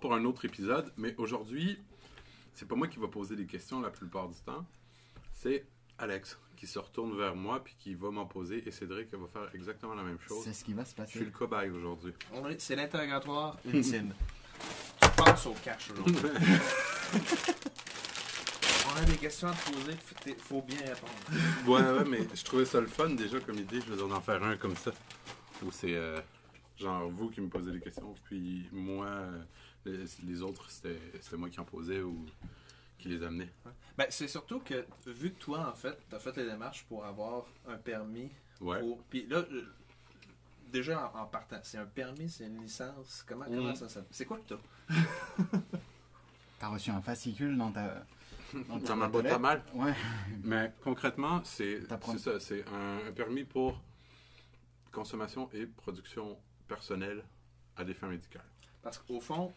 pour un autre épisode, mais aujourd'hui, c'est pas moi qui va poser des questions la plupart du temps. C'est Alex qui se retourne vers moi puis qui va m'en poser et Cédric va faire exactement la même chose. C'est ce qui va se Je suis passer. le cobaye aujourd'hui. C'est l'interrogatoire ultime. tu penses au cash aujourd'hui. On a des questions à te poser, il faut bien répondre. ouais, ouais, mais je trouvais ça le fun déjà comme idée. Je dire, en faire un comme ça. Où c'est euh, genre vous qui me posez des questions, puis moi, euh, les, les autres, c'était c'était moi qui en posais ou qui les amenais. Ben, c'est surtout que, vu que toi, en fait, tu as fait les démarches pour avoir un permis. Ouais. Pour... Puis là, euh, déjà en, en partant, c'est un permis, c'est une licence. Comment, Mhm. comment ça s'appelle? C'est quoi que t'as? T'as reçu un fascicule dans ta. Dans, ta Dans ma boîte à mal. Ouais. Mais concrètement, c'est ça. C'est un, un permis pour consommation et production personnelle à des fins médicales. Parce qu'au fond,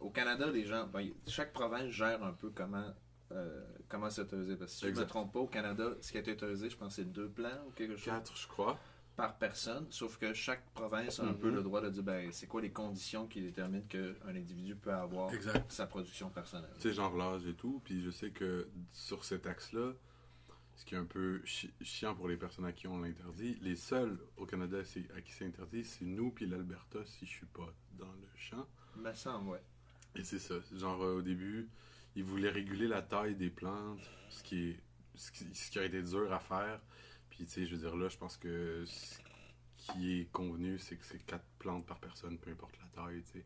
au Canada, les gens, ben, chaque province gère un peu comment, euh, comment c'est autorisé. Parce que si je ne me trompe pas, au Canada, ce qui a été autorisé, je pense que c'est deux plans ou quelque chose Quatre, je crois. par personne. Sauf que chaque province a un Mhm. peu le droit de dire ben, c'est quoi les conditions qui déterminent qu'un individu peut avoir Exact. sa production personnelle. Sais, genre l'âge et tout. Puis je sais que sur cet axe-là, ce qui est un peu chi- chiant pour les personnes à qui on l'interdit, les seuls au Canada à qui c'est interdit, c'est nous puis l'Alberta si je suis pas dans le champ. Me semble, ouais. Et c'est ça. Genre, euh, au début, ils voulaient réguler la taille des plantes, ce qui, est, ce qui, ce qui a été dur à faire. Puis, tu sais, je veux dire, là, je pense que ce qui est convenu, c'est que c'est quatre plantes par personne, peu importe la taille, tu sais.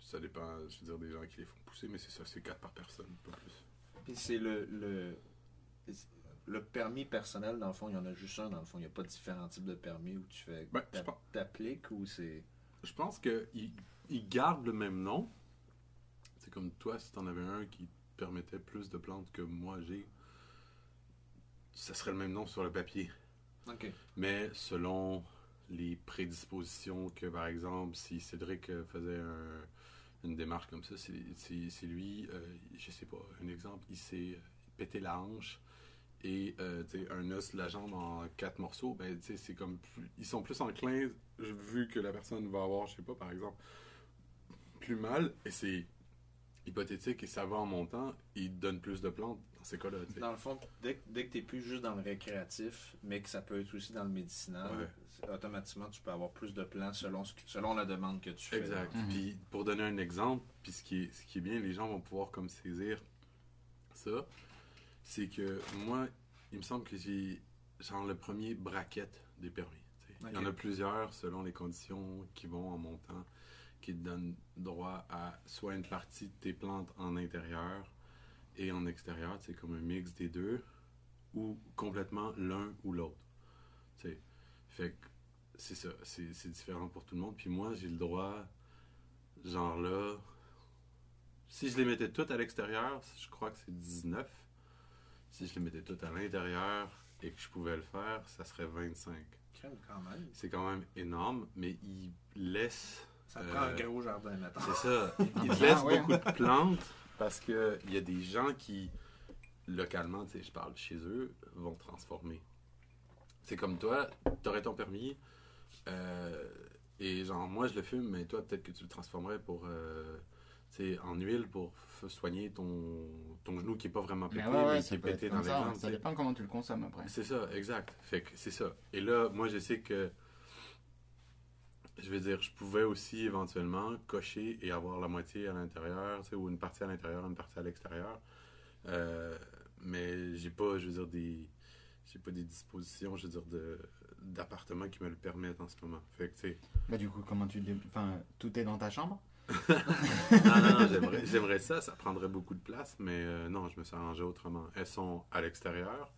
Ça dépend, je veux dire, des gens qui les font pousser, mais c'est ça, c'est quatre par personne, pas plus. Puis c'est le, le, le permis personnel, dans le fond, il y en a juste un, dans le fond. Il n'y a pas différents types de permis où tu fais Ben, t'appliques ou c'est. Je pense qu'ils ils gardent le même nom. C'est comme toi, si t'en avais un qui permettait plus de plantes que moi j'ai, ça serait le même nom sur le papier. Ok. Mais selon les prédispositions que, par exemple, si Cédric euh, faisait un- une démarche comme ça, c'est lui, euh, je sais pas, un exemple, il s'est pété la hanche et euh, un os de la jambe en quatre morceaux, ben, c'est comme plus- ils sont plus enclins, vu que la personne va avoir, je sais pas, par exemple, plus mal, et c'est hypothétique et ça va en montant, il donne plus de plantes dans ces cas-là. Dans le fond, dès, que- dès que tu n'es plus juste dans le récréatif, mais que ça peut être aussi dans le médicinal, Ouais. automatiquement, tu peux avoir plus de plans selon, ce que- selon la demande que tu fais. Exact. Mhm. Puis pour donner un exemple, puis ce qui est, ce qui est bien, les gens vont pouvoir comme saisir ça, c'est que moi, il me semble que j'ai genre le premier bracket des permis. Il y en a plusieurs selon les conditions qui vont en montant, qui te donnent droit à soit une partie de tes plantes en intérieur et en extérieur, c'est comme un mix des deux, ou complètement l'un ou l'autre. Fait que c'est ça, c'est c'est différent pour tout le monde. Puis moi, j'ai le droit, genre là, si je les mettais toutes à l'extérieur, je crois que c'est 19. Si je les mettais toutes à l'intérieur et que je pouvais le faire, ça serait 25. Crème quand même. C'est quand même énorme, mais il laisse. Ça Euh, prend un gros jardin maintenant. C'est ça. Il, il Ah, laisse ouais. beaucoup de plantes parce qu'il y a des gens qui, localement, tu sais, je parle chez eux, vont transformer. C'est comme toi, tu aurais ton permis euh, et genre, moi je le fume, mais toi peut-être que tu le transformerais pour. euh, sais, en huile pour soigner ton, ton genou qui est pas vraiment pété, Mais ouais, ouais, mais qui est pété dans les jambes. Ça dépend comment tu le consommes après. C'est ça, exact. Fait que c'est ça. Et là, moi, je sais que, je veux dire, je pouvais aussi éventuellement cocher et avoir la moitié à l'intérieur, tu sais, ou une partie à l'intérieur, une partie à l'extérieur. Euh, mais j'ai pas, je veux dire, des, j'ai pas des dispositions, je veux dire, de d'appartement qui me le permettent en ce moment. Fait que, tu sais, Bah, du coup, comment tu. Enfin, tout est dans ta chambre? Non, non, non, j'aimerais, j'aimerais ça, ça prendrait beaucoup de place, mais euh, non, je me suis arrangé autrement. Elles sont à l'extérieur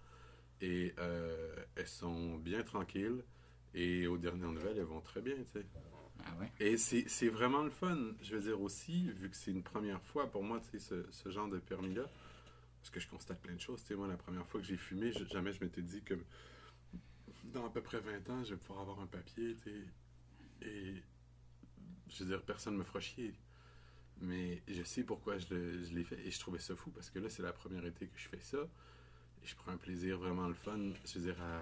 et euh, elles sont bien tranquilles et aux dernières nouvelles, elles vont très bien, tu sais. Ah ouais. Et c'est, c'est vraiment le fun, je veux dire aussi, vu que c'est une première fois pour moi, tu sais, ce, ce genre de permis-là, parce que je constate plein de choses, tu sais, moi, la première fois que j'ai fumé, je- jamais je m'étais dit que dans à peu près 20 ans, je vais pouvoir avoir un papier, tu sais, et je veux dire, personne me fera chier. Mais je sais pourquoi je, l'ai fait et je trouvais ça fou parce que là, c'est la première été que je fais ça. Et je prends un plaisir vraiment le fun, je veux dire, à,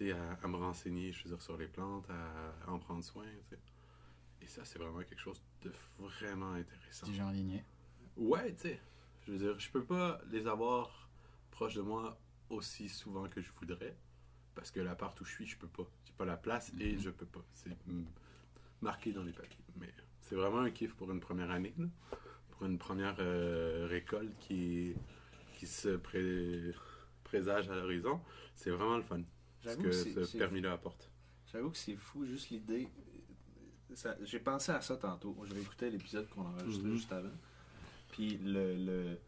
à, à me renseigner, je veux dire, sur les plantes, à, à en prendre soin. Et ça, c'est vraiment quelque chose de vraiment intéressant. Petit jardinier. Ouais, tu sais. Je veux dire, je peux pas les avoir proches de moi aussi souvent que je voudrais. Parce que l'appart où je suis, je peux pas. J'ai pas la place et Mhm. je peux pas. C'est mm, marqué dans les papiers. Mais c'est vraiment un kiff pour une première année. là. Pour une première euh, récolte qui, qui se pré- présage à l'horizon. C'est vraiment le fun. Ce J'avoue que ce permis-là apporte. J'avoue que c'est fou, juste l'idée. J'ai pensé à ça tantôt. Je réécoutais l'épisode qu'on enregistrait Mhm. juste avant. Puis le. le...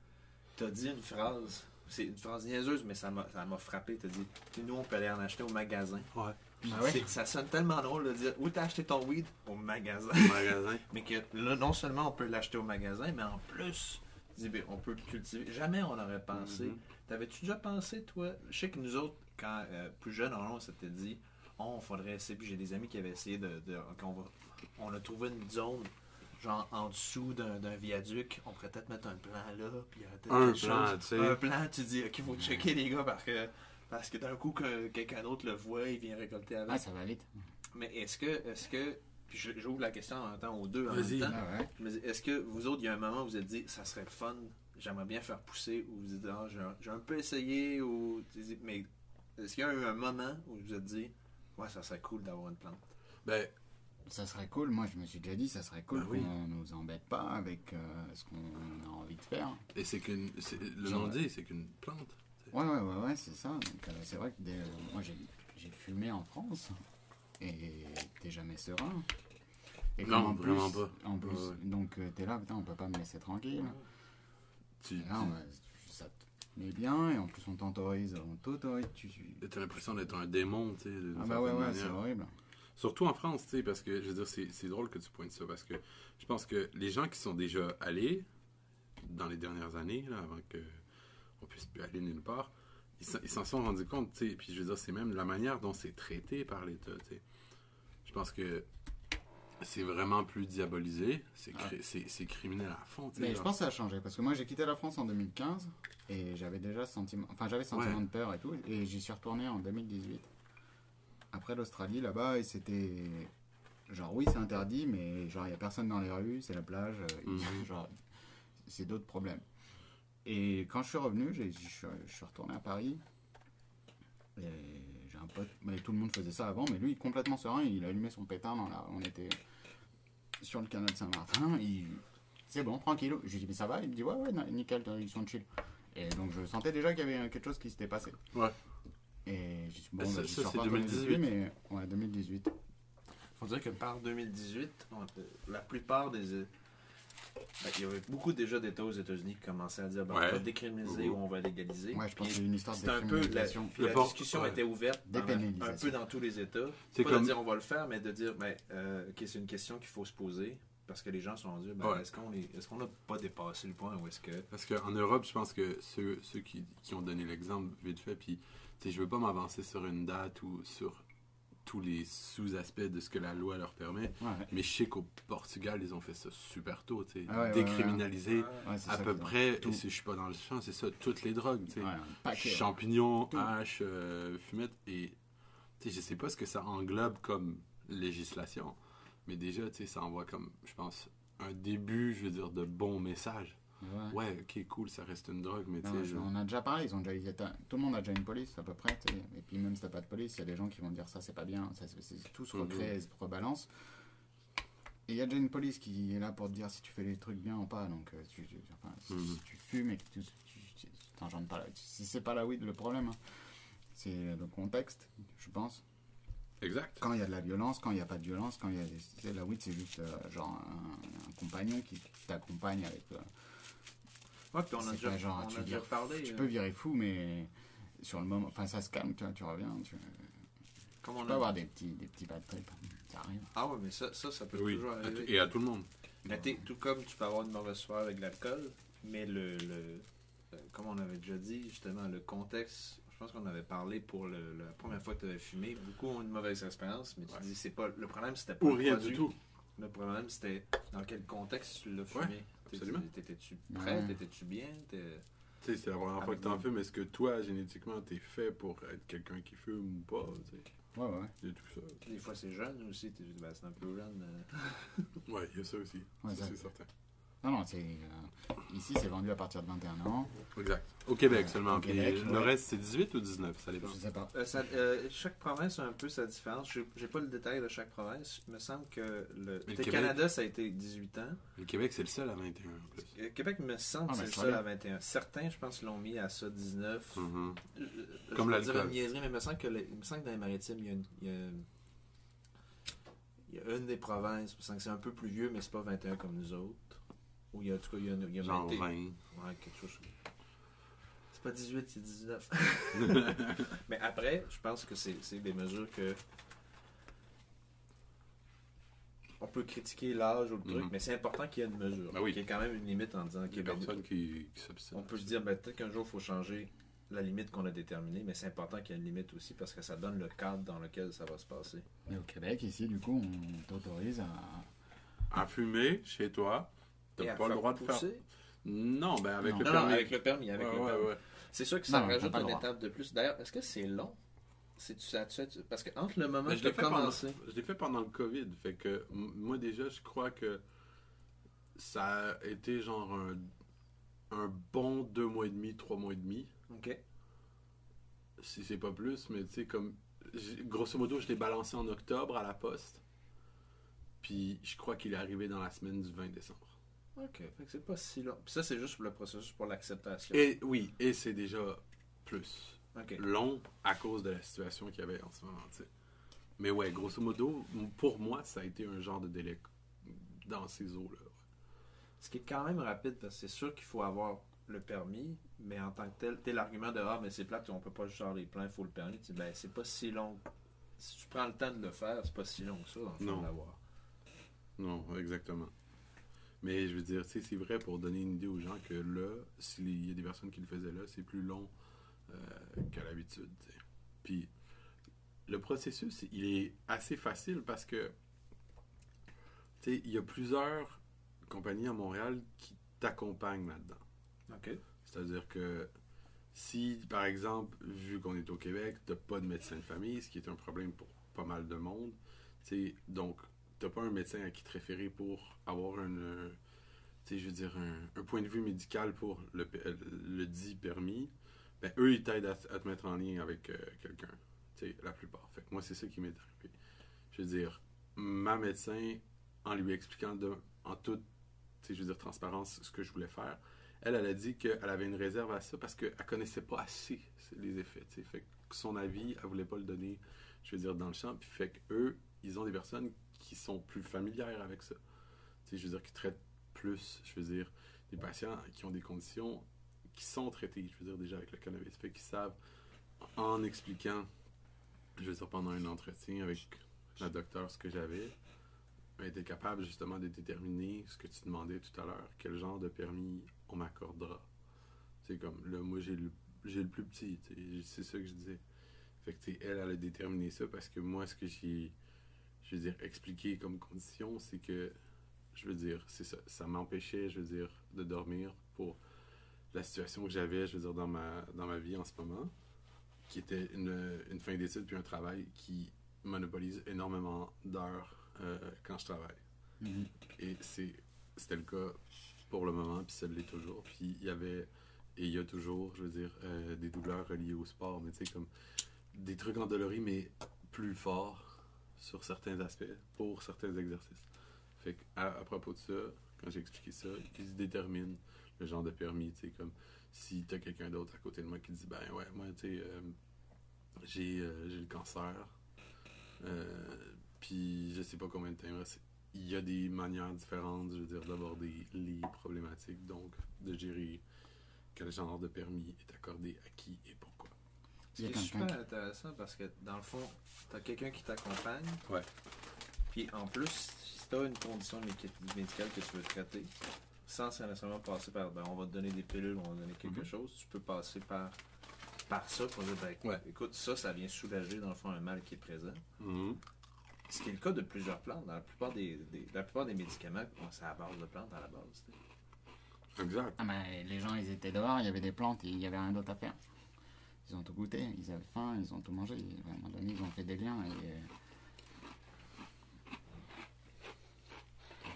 T'as dit une phrase. C'est une phrase niaiseuse, mais ça m'a ça m'a frappé. T'as dit Nous, on peut aller en acheter au magasin. Ouais. Puis Ah Ça sonne tellement drôle de dire Où t'as acheté ton weed? Au magasin. Au magasin. mais que là, non seulement on peut l'acheter au magasin, mais en plus, ben, on peut le cultiver. Jamais on aurait pensé. Mhm. T'avais-tu déjà pensé, toi? Je sais que nous autres, quand euh, plus jeunes, on s'était dit, oh, faudrait essayer. Puis j'ai des amis qui avaient essayé de. de- qu'on va, on a trouvé une zone, genre en dessous d'un, viaduc. On pourrait peut-être mettre un plan là. Puis il y aurait peut-être Un plan, tu sais. Un plan, tu dis, ok, faut checker les gars parce que. Parce que d'un coup, que quelqu'un d'autre le voit, il vient récolter avec. Ah, ça va vite. Mais est-ce que. Est-ce que puis je- j'ouvre la question en même temps aux deux en Vas-y. même temps. Ah ouais. Je me dis, est-ce que vous autres, il y a un moment où vous vous êtes dit, ça serait le fun, j'aimerais bien faire pousser, ou vous dites, ah, j'ai un- j'ai un peu essayé, ou. Mais est-ce qu'il y a eu un moment où vous vous êtes dit, ouais, ça serait cool d'avoir une plante? Ben, Ça serait cool. Moi, je me suis déjà dit, ça serait cool oui. qu'on nous embête pas avec euh, ce qu'on a envie de faire. et c'est qu'une. Le nom dit, c'est qu'une plante. Ouais, ouais, ouais, ouais, c'est ça. Donc, euh, c'est vrai que dès- moi, j'ai, fumé en France et t'es jamais serein. Et Non, en vraiment plus- pas. En plus, Ouais, ouais. donc euh, t'es là, putain, on peut pas me laisser tranquille. Tu là, ça te met bien et en plus on t'autorise, on t'autorise. Tu... as l'impression d'être un démon, tu sais. Ah bah ouais, ouais, c'est horrible. Surtout en France, tu sais, parce que je veux dire, c'est c'est drôle que tu pointes ça, parce que je pense que les gens qui sont déjà allés dans les dernières années, là, avant que on puisse plus aller nulle part, ils s'en- ils s'en sont rendus compte, tu sais. Puis je veux dire, c'est même la manière dont c'est traité par l'État, tu sais. Je pense que c'est vraiment plus diabolisé, c'est cri- c'est c'est criminel à fond, tu sais. Mais je pense que ça a changé parce que moi j'ai quitté la France en 2015 et j'avais déjà sentiment, enfin j'avais sentiment Ouais. de peur et tout et j'y suis retourné en 2018 après l'Australie là-bas et c'était genre oui c'est interdit mais genre il y a personne dans les rues, c'est la plage, euh, Mhm. genre c'est d'autres problèmes. Et quand je suis revenu, j'ai- je suis, je suis retourné à Paris et j'ai un pote, mais tout le monde faisait ça avant mais lui complètement serein, il allumait son pétard dans la, on était sur le canal de Saint-Martin, c'est bon, tranquille. Je lui dis, mais ça va? Il me dit, ouais, ouais, nickel, ils sont chill. Et donc, je sentais déjà qu'il y avait quelque chose qui s'était passé. Ouais. Et je dis, bon, ça- bah, ça, suis c'est retourné 2018. depuis, mais ouais, 2018. faut dire que par 2018, on- la plupart des. Il y avait beaucoup déjà d'États aux États-Unis qui commençaient à dire ben, Ouais. on va décriminaliser ou on va légaliser. Ouais, je pense Puis que c'est une histoire de un peu la, la port- discussion ouais. était ouverte dans un peu dans tous les États. C'est pas comme- de dire on va le faire, mais de dire ben, euh, c'est une question qu'il faut se poser parce que les gens se sont dit ben, Ouais. est-ce qu'on est, est-ce qu'on n'a pas dépassé le point ou est-ce que Parce qu'en Europe, je pense que ceux, ceux qui, qui ont donné l'exemple, vite fait, puis je veux pas m'avancer sur une date ou sur tous les sous-aspects de ce que la loi leur permet, Ouais, mais je sais qu'au Portugal, ils ont fait ça super tôt, tu sais, Ah ouais, ouais, décriminaliser ouais, c'est à peu près, tout. et si je suis pas dans le champ, c'est ça, toutes les drogues, tu sais, champignons, Tout. haches, euh, fumettes, et tu sais, je sais pas ce que ça englobe comme législation, mais déjà, tu sais, ça envoie comme, je pense, un début, je veux dire, de bons messages. Ouais. Ouais, ok, cool, ça reste une drogue, mais tu sais, on a déjà parlé, ils ont déjà, tout le monde a déjà une police à peu près. Et puis même si t'as pas de police, il y a des gens qui vont dire ça c'est pas bien, ça, c'est- tout se Mhm. recrée et se rebalance. Et il y a déjà une police qui est là pour te dire si tu fais les trucs bien ou pas. Donc euh, tu, tu- enfin, si, si tu fumes et que tu, tu, pas la, si c'est pas la weed le problème, hein. c'est le contexte, je pense. Exact. Quand il y a de la violence, quand il n'y a pas de violence, quand il y a des- la weed c'est juste euh, genre un, un compagnon qui t'accompagne avec. euh, Ouais, puis on a c'est déjà, pas genre, on tu, a déjà vires- parlé. tu euh, peux virer fou, mais sur le moment, enfin ça se calme, tu, vois, tu reviens, tu, comme tu on peux a- avoir des petits, des petits bad trips, ça arrive. Ah ouais, mais ça, ça, ça peut Oui, toujours à tout- arriver. et à tout le monde. Mais tout comme tu peux avoir une mauvaise soirée avec l'alcool, mais le, le euh, comme on avait déjà dit, justement, le contexte, je pense qu'on avait parlé pour le- la première fois que tu avais fumé, beaucoup ont une mauvaise expérience, mais tu Ouais. dis, c'est pas, le problème c'était pas Ou le rien produit. du tout. Le problème c'était dans quel contexte tu l'as fumé. Absolument. T'étais-tu prêt, Ouais. t'étais-tu bien, T'es- Tu sais, c'est la première fois que t'en fumes. Est-ce que toi, génétiquement, t'es fait pour être quelqu'un qui fume ou pas, tu sais? Ouais, ouais. Il y a tout ça. Des fois, c'est jeune aussi. t'es- ben, c'est un peu jeune. euh. Ouais, il y a ça aussi. Ouais, c'est certain. Non, non, c'est. euh, ici, c'est vendu à partir de 21 ans. Exact. Au Québec seulement. au Puis Québec, le ouais. reste, c'est 18 ou 19, ça dépend. Je sais pas. Euh, ça- euh, chaque province a un peu sa différence. J'ai j'ai pas le détail de chaque province. Il me semble que le, le Québec- Canada, ça a été 18 ans. Le Québec, c'est le seul à 21 en plus. Euh, Québec, me semble Ah, que ben, c'est le seul à 21. Certains, je pense, l'ont mis à ça 19. Mhm. Euh, je Comme vais dire une niaiserie, mais il me semble que, le- il me semble que dans les maritimes, il y a une, il y a- il y a une des provinces, il me semble que c'est un peu plus vieux, mais c'est pas 21 comme nous autres. Ou il y a, en tout cas, il y a, il y a Genre 20. 20. Ouais, quelque chose. C'est pas 18, c'est 19. mais après, je pense que c'est c'est des mesures que. On peut critiquer l'âge ou le truc, Mhm. mais c'est important qu'il y ait une mesure. Ben oui. Qu'il y ait quand même une limite en disant Il y a qu'il personne qui, qui s'obstine. on peut se dire, ben, peut-être qu'un jour, il faut changer la limite qu'on a déterminée, mais c'est important qu'il y ait une limite aussi parce que ça donne le cadre dans lequel ça va se passer. Mais au Québec, ici, du coup, on t'autorise à. À fumer chez toi, t'as pas le droit de faire. pousser? Non, ben avec Non. le Non, non, permis. avec le permis. Avec Ouais, le ouais, permis. ouais. C'est sûr que ça rajoute une étape de plus. D'ailleurs, est-ce que c'est long? C'est ça, tu sais, parce que entre le moment Mais que je l'ai fait, pendant, commencé, je l'ai fait pendant le COVID. Fait que m- moi, déjà, je crois que ça a été genre un, un bon deux mois et demi, trois mois et demi. ok, Si c'est pas plus, mais tu sais, comme. Grosso modo, je l'ai balancé en octobre à la poste. Puis je crois qu'il est arrivé dans la semaine du 20 décembre. Ok, fait que c'est pas si long. Puis ça, c'est juste le processus pour l'acceptation. Et oui, et c'est déjà plus long à cause de la situation qu'il y avait en ce moment. Mais ouais, grosso modo, pour moi, ça a été un genre de délai dans ces eaux-là. ce qui est quand même rapide parce que c'est sûr qu'il faut avoir le permis, mais en tant que tel, tel l'argument de ah, mais c'est plate, on peut pas juste faire les pleins, il faut le permis. Tu dis, ben, c'est pas si long. Si tu prends le temps de le faire, c'est pas si long que ça. Non, exactement. Mais je veux dire, tu sais, c'est vrai pour donner une idée aux gens que là, s'il y a des personnes qui le faisaient là, c'est plus long euh, qu'à l'habitude. tu. Puis le processus, il est assez facile parce que, tu sais, il y a plusieurs compagnies à Montréal qui t'accompagnent là-dedans. Ok. C'est-à-dire que si, par exemple, vu qu'on est au Québec, t'as pas de médecin de famille, ce qui est un problème pour pas mal de monde, tu sais, donc t'as pas un médecin à qui te référer pour avoir un, euh, je veux dire, un, point de vue médical pour le, euh, dit permis, ben eux, ils t'aident à, te mettre en lien avec euh, quelqu'un, la plupart. Moi, c'est ça qui m'est arrivé. Je veux dire, ma médecin, en lui expliquant de, en toute, je veux dire, transparence, ce que je voulais faire, elle, elle a dit qu'elle avait une réserve à ça parce qu'elle connaissait pas assez les effets. Fait que son avis, elle voulait pas le donner, je veux dire, dans le champ. Puis fait que eux, ils ont des personnes qui sont plus familières avec ça. Tu je veux dire, qui traitent plus, je veux dire, des patients qui ont des conditions qui sont traitées, je veux dire, déjà avec le cannabis. Fait qu'ils savent, en expliquant, je veux dire, pendant un entretien avec la docteur ce que j'avais, elle était capable justement de déterminer ce que tu demandais tout à l'heure, quel genre de permis on m'accordera. C'est comme, là, moi, j'ai le, j'ai le plus petit, c'est ça que je disais. Fait que, elle, elle a déterminé ça parce que moi, ce que j'ai, je veux dire, expliqué comme condition, c'est que, je veux dire, c'est ça, ça m'empêchait, je veux dire, de dormir pour la situation que j'avais, je veux dire, dans ma, dans ma vie en ce moment, qui était une, une fin d'études puis un travail qui monopolise énormément d'heures euh, quand je travaille. Mhm. Et c'est, c'était le cas pour le moment, puis ça l'est toujours. Puis il y avait, et il y a toujours, je veux dire, euh, des douleurs reliées au sport, mais tu sais, comme des trucs endoloris, mais plus forts sur certains aspects, pour certains exercices. Fait à, à propos de ça, quand j'ai expliqué ça, ils déterminent le genre de permis, tu sais, comme si t'as quelqu'un d'autre à côté de moi qui dit, ben ouais, moi, tu sais, euh, j'ai, euh, j'ai le cancer, euh, puis je sais pas combien de temps il. Il y a des manières différentes, je veux dire, d'aborder les problématiques, donc de gérer quel genre de permis est accordé à qui et pourquoi. Ce Il y qui a est quelqu'un super qui- intéressant parce que dans le fond, t'as quelqu'un qui t'accompagne. Ouais. Puis en plus, si t'as une condition médic- médicale que tu veux traiter, sans nécessairement passer par ben, on va te donner des pilules, on va te donner quelque Mhm. chose, tu peux passer par, par ça pour dire ben, Ouais. écoute, ça, ça vient soulager dans le fond un mal qui est présent. Mhm. Ce qui est le cas de plusieurs plantes. Dans la plupart des, des- la plupart des médicaments, bon, c'est à base de plantes à la base. tu. Exact. Ah, mais les gens, ils étaient dehors, il y avait des plantes et il y avait rien d'autre à faire. Ils ont tout goûté, ils avaient faim, ils ont tout mangé. À un moment donné, ils ont fait des liens. Et, euh,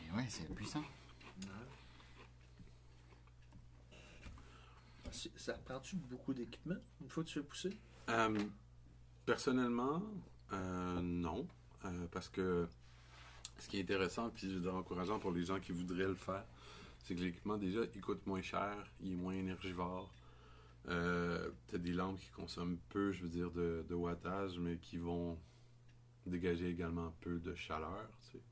et ouais, c'est puissant. Ça prend-tu beaucoup d'équipement une fois que tu fais pousser? Euh, personnellement, euh, non. Euh, parce que ce qui est intéressant, puis je veux dire encourageant pour les gens qui voudraient le faire, c'est que l'équipement, déjà, il coûte moins cher, il est moins énergivore. Euh, T'as des lampes qui consomment peu, je veux dire, de, de wattage, mais qui vont dégager également peu de chaleur, tu sais.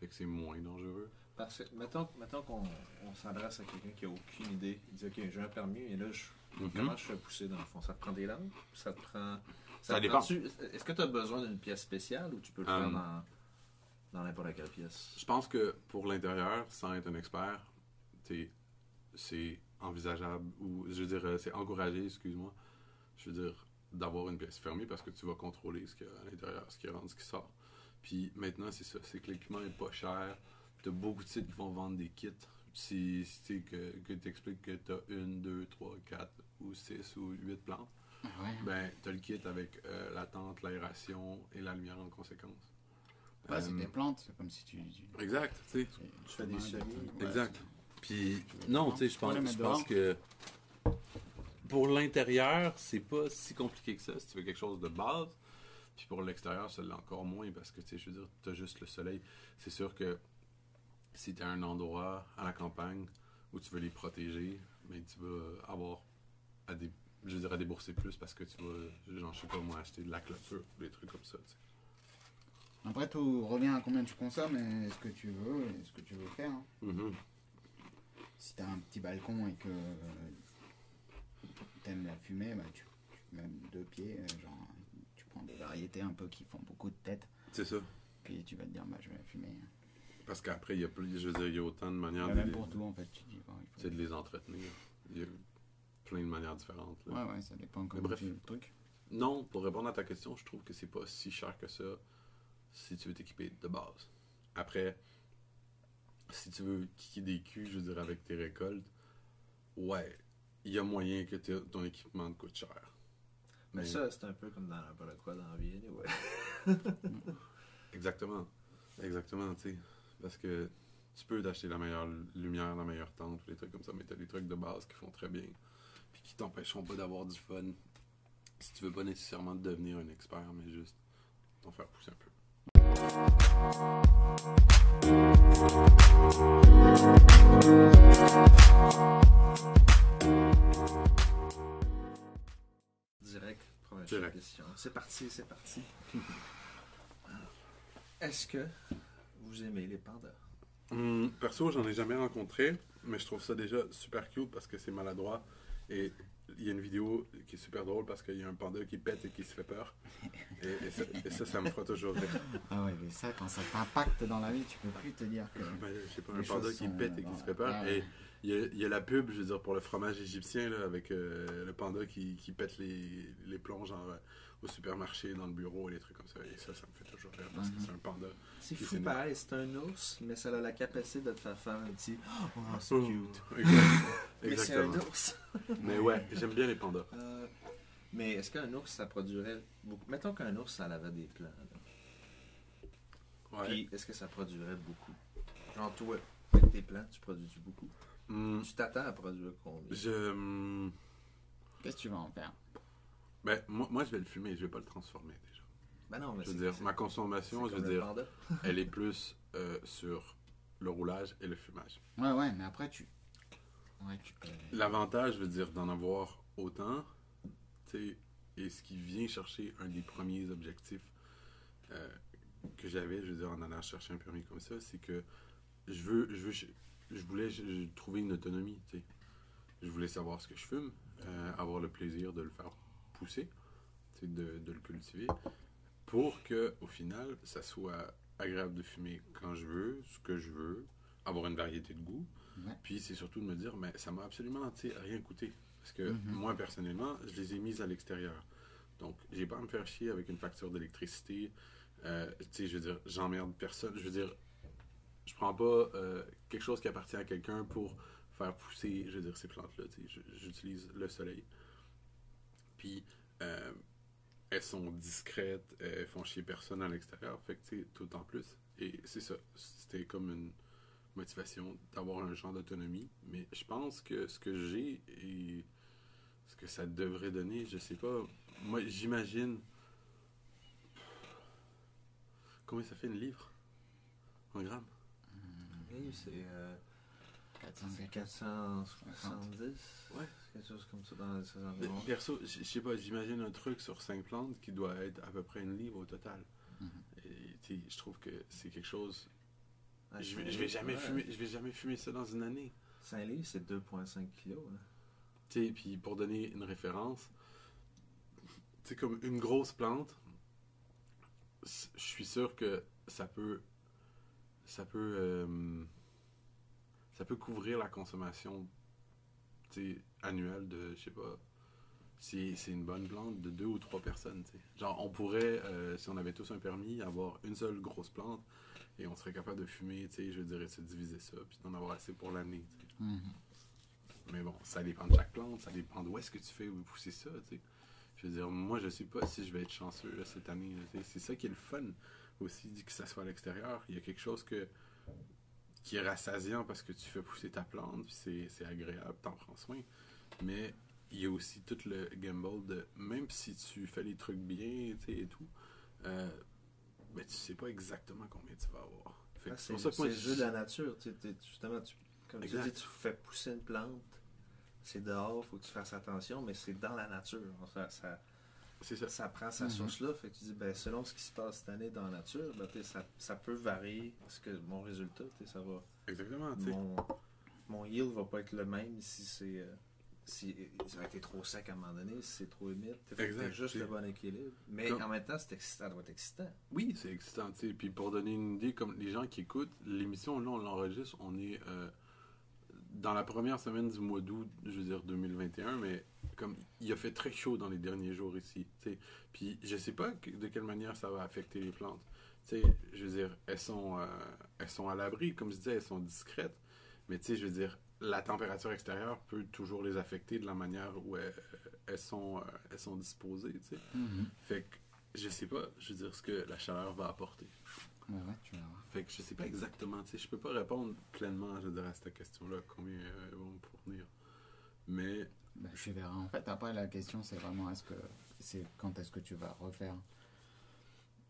Fait que c'est moins dangereux. Parce que, mettons, mettons qu'on on s'adresse à quelqu'un qui a aucune idée. Il dit, OK, j'ai un permis, et là, je- Mhm. comment je fais pousser dans le fond? Ça te prend des lampes? Ça te prend... Ça dépend. Est-ce que tu as besoin d'une pièce spéciale ou tu peux le faire Um, dans, dans n'importe quelle pièce? Je pense que pour l'intérieur, sans être un expert, c'est envisageable, ou je veux dire, euh, c'est encouragé, excuse-moi, je veux dire, d'avoir une pièce fermée parce que tu vas contrôler ce qu'il y a à l'intérieur, ce qui rentre, ce qui sort. Puis maintenant, c'est ça, c'est que l'équipement est pas cher. T'as beaucoup de sites qui vont vendre des kits. Si, si tu sais, que, que tu expliques que tu as une, deux, trois, quatre, ou six, ou huit plantes, Ah Ouais. ben, tu as le kit avec euh, la tente, l'aération et la lumière en conséquence. C'est Euh, des plantes, c'est comme si tu. tu- Exact, tu sais. Tu fais des semis. Ouais, Exact. Puis, non, tu sais, je pense, je pense que pour l'intérieur, c'est pas si compliqué que ça si tu veux quelque chose de base. Puis pour l'extérieur, ça l'est encore moins parce que, tu sais, je veux dire, t'as juste le soleil. C'est sûr que si t'as un endroit à la campagne où tu veux les protéger, mais tu vas avoir à des, je veux dire, à débourser plus parce que tu vas, genre, je sais pas moi, acheter de la clôture ou des trucs comme ça, tu sais. Après, tout revient à combien tu consommes et ce que tu veux et ce que tu veux faire. hein. Mhm. Si t'as un petit balcon et que t'aimes la fumée, bah, tu, tu mets deux pieds, euh, genre, tu prends des variétés un peu qui font beaucoup de tête, C'est ça. puis tu vas te dire, bah, je vais fumer. Parce qu'après, il y a plus, je veux dire, il y a autant de manières de même les- pour tout, en fait, tu dis, bon, il c'est de les entretenir. Il y a plein de manières différentes. là. Ouais, ouais, ça dépend comment bref. tu le truc. Non, pour répondre à ta question, je trouve que c'est pas si cher que ça si tu veux t'équiper de base. Après, si tu veux kicker des culs, je veux dire, avec tes récoltes, ouais, il y a moyen que ton équipement te coûte cher. Mais Mais- ça, c'est un peu comme dans n'importe quoi dans la vie, anyway. Exactement. Exactement, tu sais. Parce que tu peux t'acheter la meilleure lumière, la meilleure tente, des trucs comme ça, mais t'as des trucs de base qui font très bien. Puis qui t'empêcheront pas d'avoir du fun. Si tu veux pas nécessairement devenir un expert, mais juste t'en faire pousser un peu. Direct, première Direct. question. C'est parti, c'est parti. Est-ce que vous aimez les pandas? Hum, perso, j'en ai jamais rencontré, mais je trouve ça déjà super cute parce que c'est maladroit. Et il y a une vidéo qui est super drôle parce qu'il y a un panda qui pète et qui se fait peur. Et, et ça, et ça, ça me fera toujours rire. Ah ouais, mais ça, quand ça t'impacte dans la vie, tu peux plus te dire que... Ben, je sais pas, un panda qui sont, pète et qui se fait peur. ouais, ouais. Et il y, a, il y a la pub, je veux dire, pour le fromage égyptien, là, avec euh, le panda qui, qui pète les, les plombs, genre, euh, au supermarché, dans le bureau, et des trucs comme ça. Et ça, ça me fait toujours rire parce que Mhm. c'est un panda. C'est fou s'énerve. pareil, c'est un ours, mais ça a la capacité de te faire faire un petit Oh, c'est Oh, cute. exact- Mais c'est un Exactement. ours. Mais ouais, j'aime bien les pandas. Euh, mais est-ce qu'un ours, ça produirait beaucoup? Mettons qu'un ours, ça avait des plants. là. Ouais. Puis, est-ce que ça produirait beaucoup? Genre, toi, avec tes plants, tu produis beaucoup? Hum, Tu t'attends à produire combien? Je. hum, Qu'est-ce que tu vas en faire? Ben, moi, moi, je vais le fumer, je vais pas le transformer déjà. Ben non, mais Je veux dire, ma consommation, je veux dire, elle est plus euh, sur le roulage et le fumage. Ouais, ouais, mais après, tu... Ouais, tu peux... L'avantage, je veux dire, d'en avoir autant, tu sais, et ce qui vient chercher un des premiers objectifs euh, que j'avais, je veux dire, en allant chercher un permis comme ça, c'est que je veux, je veux, je, voulais je- je- trouver une autonomie, tu sais. Je voulais savoir ce que je fume, euh, avoir le plaisir de le faire pousser, de, de le cultiver, pour que, au final, ça soit agréable de fumer quand je veux, ce que je veux, avoir une variété de goût. Ouais. Puis c'est surtout de me dire, mais ça m'a absolument rien coûté. Parce que Mhm. moi, personnellement, je les ai mises à l'extérieur. Donc, j'ai pas à me faire chier avec une facture d'électricité. Euh, tu sais, je veux dire, j'emmerde personne. Je veux dire, je prends pas euh, quelque chose qui appartient à quelqu'un pour faire pousser, je veux dire, ces plantes-là. J'utilise le soleil. Puis, euh, elles sont discrètes, elles font chier personne à l'extérieur. Fait que, tu sais, tout en plus. Et c'est ça. C'était comme une motivation d'avoir un genre d'autonomie. Mais je pense que ce que j'ai et ce que ça devrait donner, je sais pas. Moi, j'imagine. Combien ça fait une livre? En grammes C'est euh, 400 c'est quelque chose. 470. Ouais. C'est quelque chose comme ça dans environs. Perso, je sais pas, j'imagine un truc sur 5 plantes qui doit être à peu près une livre au total. Mhm. Et je trouve que c'est quelque chose. Ah, je, vais, je vais jamais ouais. fumer, je vais jamais fumer ça dans une année. 5 livres, c'est 2,5 kilos. hein. Tu sais, puis pour donner une référence, tu sais, comme une grosse plante, je suis sûr que ça peut. Ça peut. euh, ça peut couvrir la consommation annuelle de, je sais pas, si c'est une bonne plante, de deux ou trois personnes. Genre, on pourrait, euh, si on avait tous un permis, avoir une seule grosse plante et on serait capable de fumer, tu sais, je dirais, se diviser ça, puis d'en avoir assez pour l'année. Mhm. Mais bon, ça dépend de chaque plante, ça dépend d'où est-ce que tu fais pousser ça, tu sais. Je veux dire, moi, je sais pas si je vais être chanceux là, cette année. C'est ça qui est le fun aussi, que ça soit à l'extérieur. Il y a quelque chose que qui est rassasiant parce que tu fais pousser ta plante, puis c'est c'est agréable, t'en prends soin. Mais il y a aussi tout le gamble de, même si tu fais les trucs bien, et tout, euh, ben, tu sais pas exactement combien tu vas avoir. Ah, c'est le jeu de la nature. Tu justement, tu, comme Exact. tu dis, tu fais pousser une plante. C'est dehors, faut que tu fasses attention, mais c'est dans la nature. Ça, ça. ça prend sa Mhm. source là. Fait que tu dis, ben, selon ce qui se passe cette année dans la nature, ben, ça, ça peut varier. Parce que mon résultat, ça va. Exactement. Mon, mon yield va pas être le même si c'est. euh, si ça a été trop sec à un moment donné, si c'est trop humide. T'as juste c'est- le bon équilibre. Mais Comme- en même temps, c'est excitant, ça doit être excitant. Oui, c'est excitant, sais. Puis pour donner une idée, comme les gens qui écoutent, l'émission, là, on l'enregistre, on est euh, dans la première semaine du mois d'août, je veux dire 2021, mais comme il a fait très chaud dans les derniers jours ici, tu sais. Puis je sais pas que- de quelle manière ça va affecter les plantes. Tu sais, je veux dire, elles sont, euh, elles sont à l'abri, comme je disais, elles sont discrètes, mais tu sais, je veux dire, la température extérieure peut toujours les affecter de la manière où elles, elles sont, euh, elles sont disposées, tu sais. Mhm. Fait que je sais pas, je veux dire, ce que la chaleur va apporter. Ouais, ouais, tu verras. Fait que je sais pas exactement, tu sais, je peux pas répondre pleinement, je veux dire, à cette question-là, combien euh, elles vont me fournir. Mais, Ben, tu verras. En fait, après, la question, c'est vraiment est-ce que c'est quand est-ce que tu vas refaire?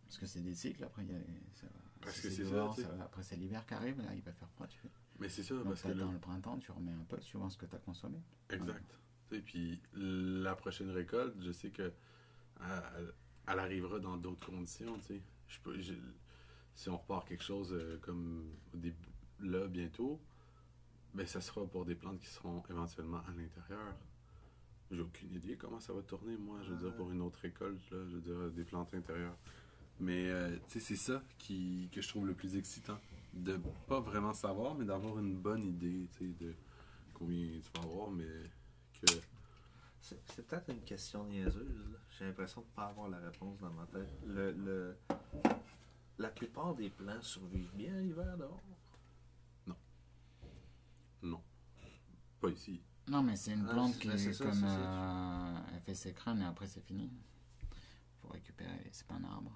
Parce que c'est des cycles, après, il y a ça va- Parce si que c'est ça, va- Après, c'est l'hiver qui arrive, là, il va faire froid. Tu fais. mais c'est ça, Donc, parce que là, le printemps, tu remets un peu suivant ce que tu as consommé. exact. Sais, puis la prochaine récolte, je sais que elle, elle arrivera dans d'autres conditions, tu sais. Je peux, je- si on repart quelque chose euh, comme là, bientôt, ben ça sera pour des plantes qui seront éventuellement à l'intérieur. J'ai aucune idée comment ça va tourner, moi, je veux dire, pour une autre récolte, là, je veux dire, des plantes intérieures. Mais, euh, tu sais, c'est ça qui, que je trouve le plus excitant. De pas vraiment savoir, mais d'avoir une bonne idée, tu sais, de combien tu vas avoir, mais que... C'est peut-être une question niaiseuse. J'ai l'impression de ne pas avoir la réponse dans ma tête. Le, le- La plupart des plants survivent bien l'hiver dehors? Non. Pas ici. Non, mais c'est une Ah, plante qui est ça, comme. euh, elle fait ses crânes et après, c'est fini. faut récupérer. C'est pas un arbre.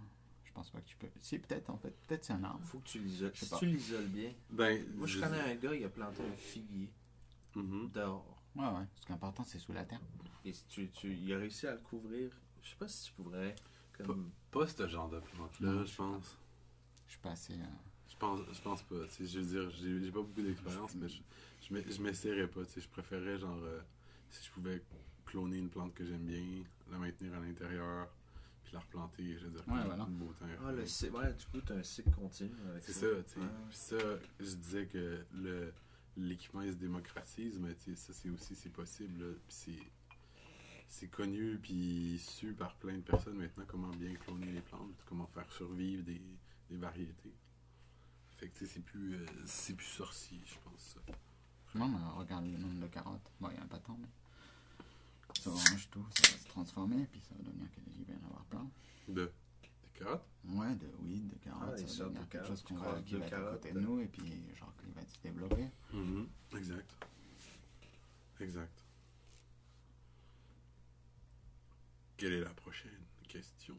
Je pense pas que tu peux. Si, peut-être, en fait. Peut-être c'est un arbre. faut que tu l'isoles. Si pas. tu l'isoles bien. Ben, Moi, je connais un gars, il a planté un figuier Mhm. dehors. Ouais, ouais. Ce qui est important, c'est sous la terre. Et si tu, tu, il a réussi à le couvrir. Je sais pas si tu pourrais. Comme, Pas ce genre de plante-là, Non, je pas. pense. Je suis pas assez. euh, Je pense, je pense pas. Je veux dire, j'ai pas beaucoup d'expérience, mais je, je, m'e- je m'essayerais pas. Je préférerais, genre, euh, si je pouvais cloner une plante que j'aime bien, la maintenir à l'intérieur, puis la replanter, je veux dire, Ouais, voilà. le beau temps Ah, le cycle, ouais, du coup, tu as un cycle continu avec C'est ça. ça, tu sais. Ouais. Ça, je disais que le l'équipement il se démocratise, mais tu sais, ça c'est aussi c'est possible. là. Puis c'est c'est connu puis su par plein de personnes maintenant comment bien cloner les plantes, comment faire survivre des, des variétés. Fait que c'est plus euh, c'est plus sorcier, je pense. Non, mais regarde le nombre de carottes. Bon, il n'y en a pas tant, mais. Ça mange tout, ça va se transformer, puis ça va devenir qu'il va y en avoir plein. De des carottes? Ouais, de weed, de carottes, Ah, ça ils va sortent devenir de quelque carottes, chose qu'on va, qui va être à côté de euh. nous, et puis genre qu'il va se développer. Exact. Exact. Quelle est la prochaine question?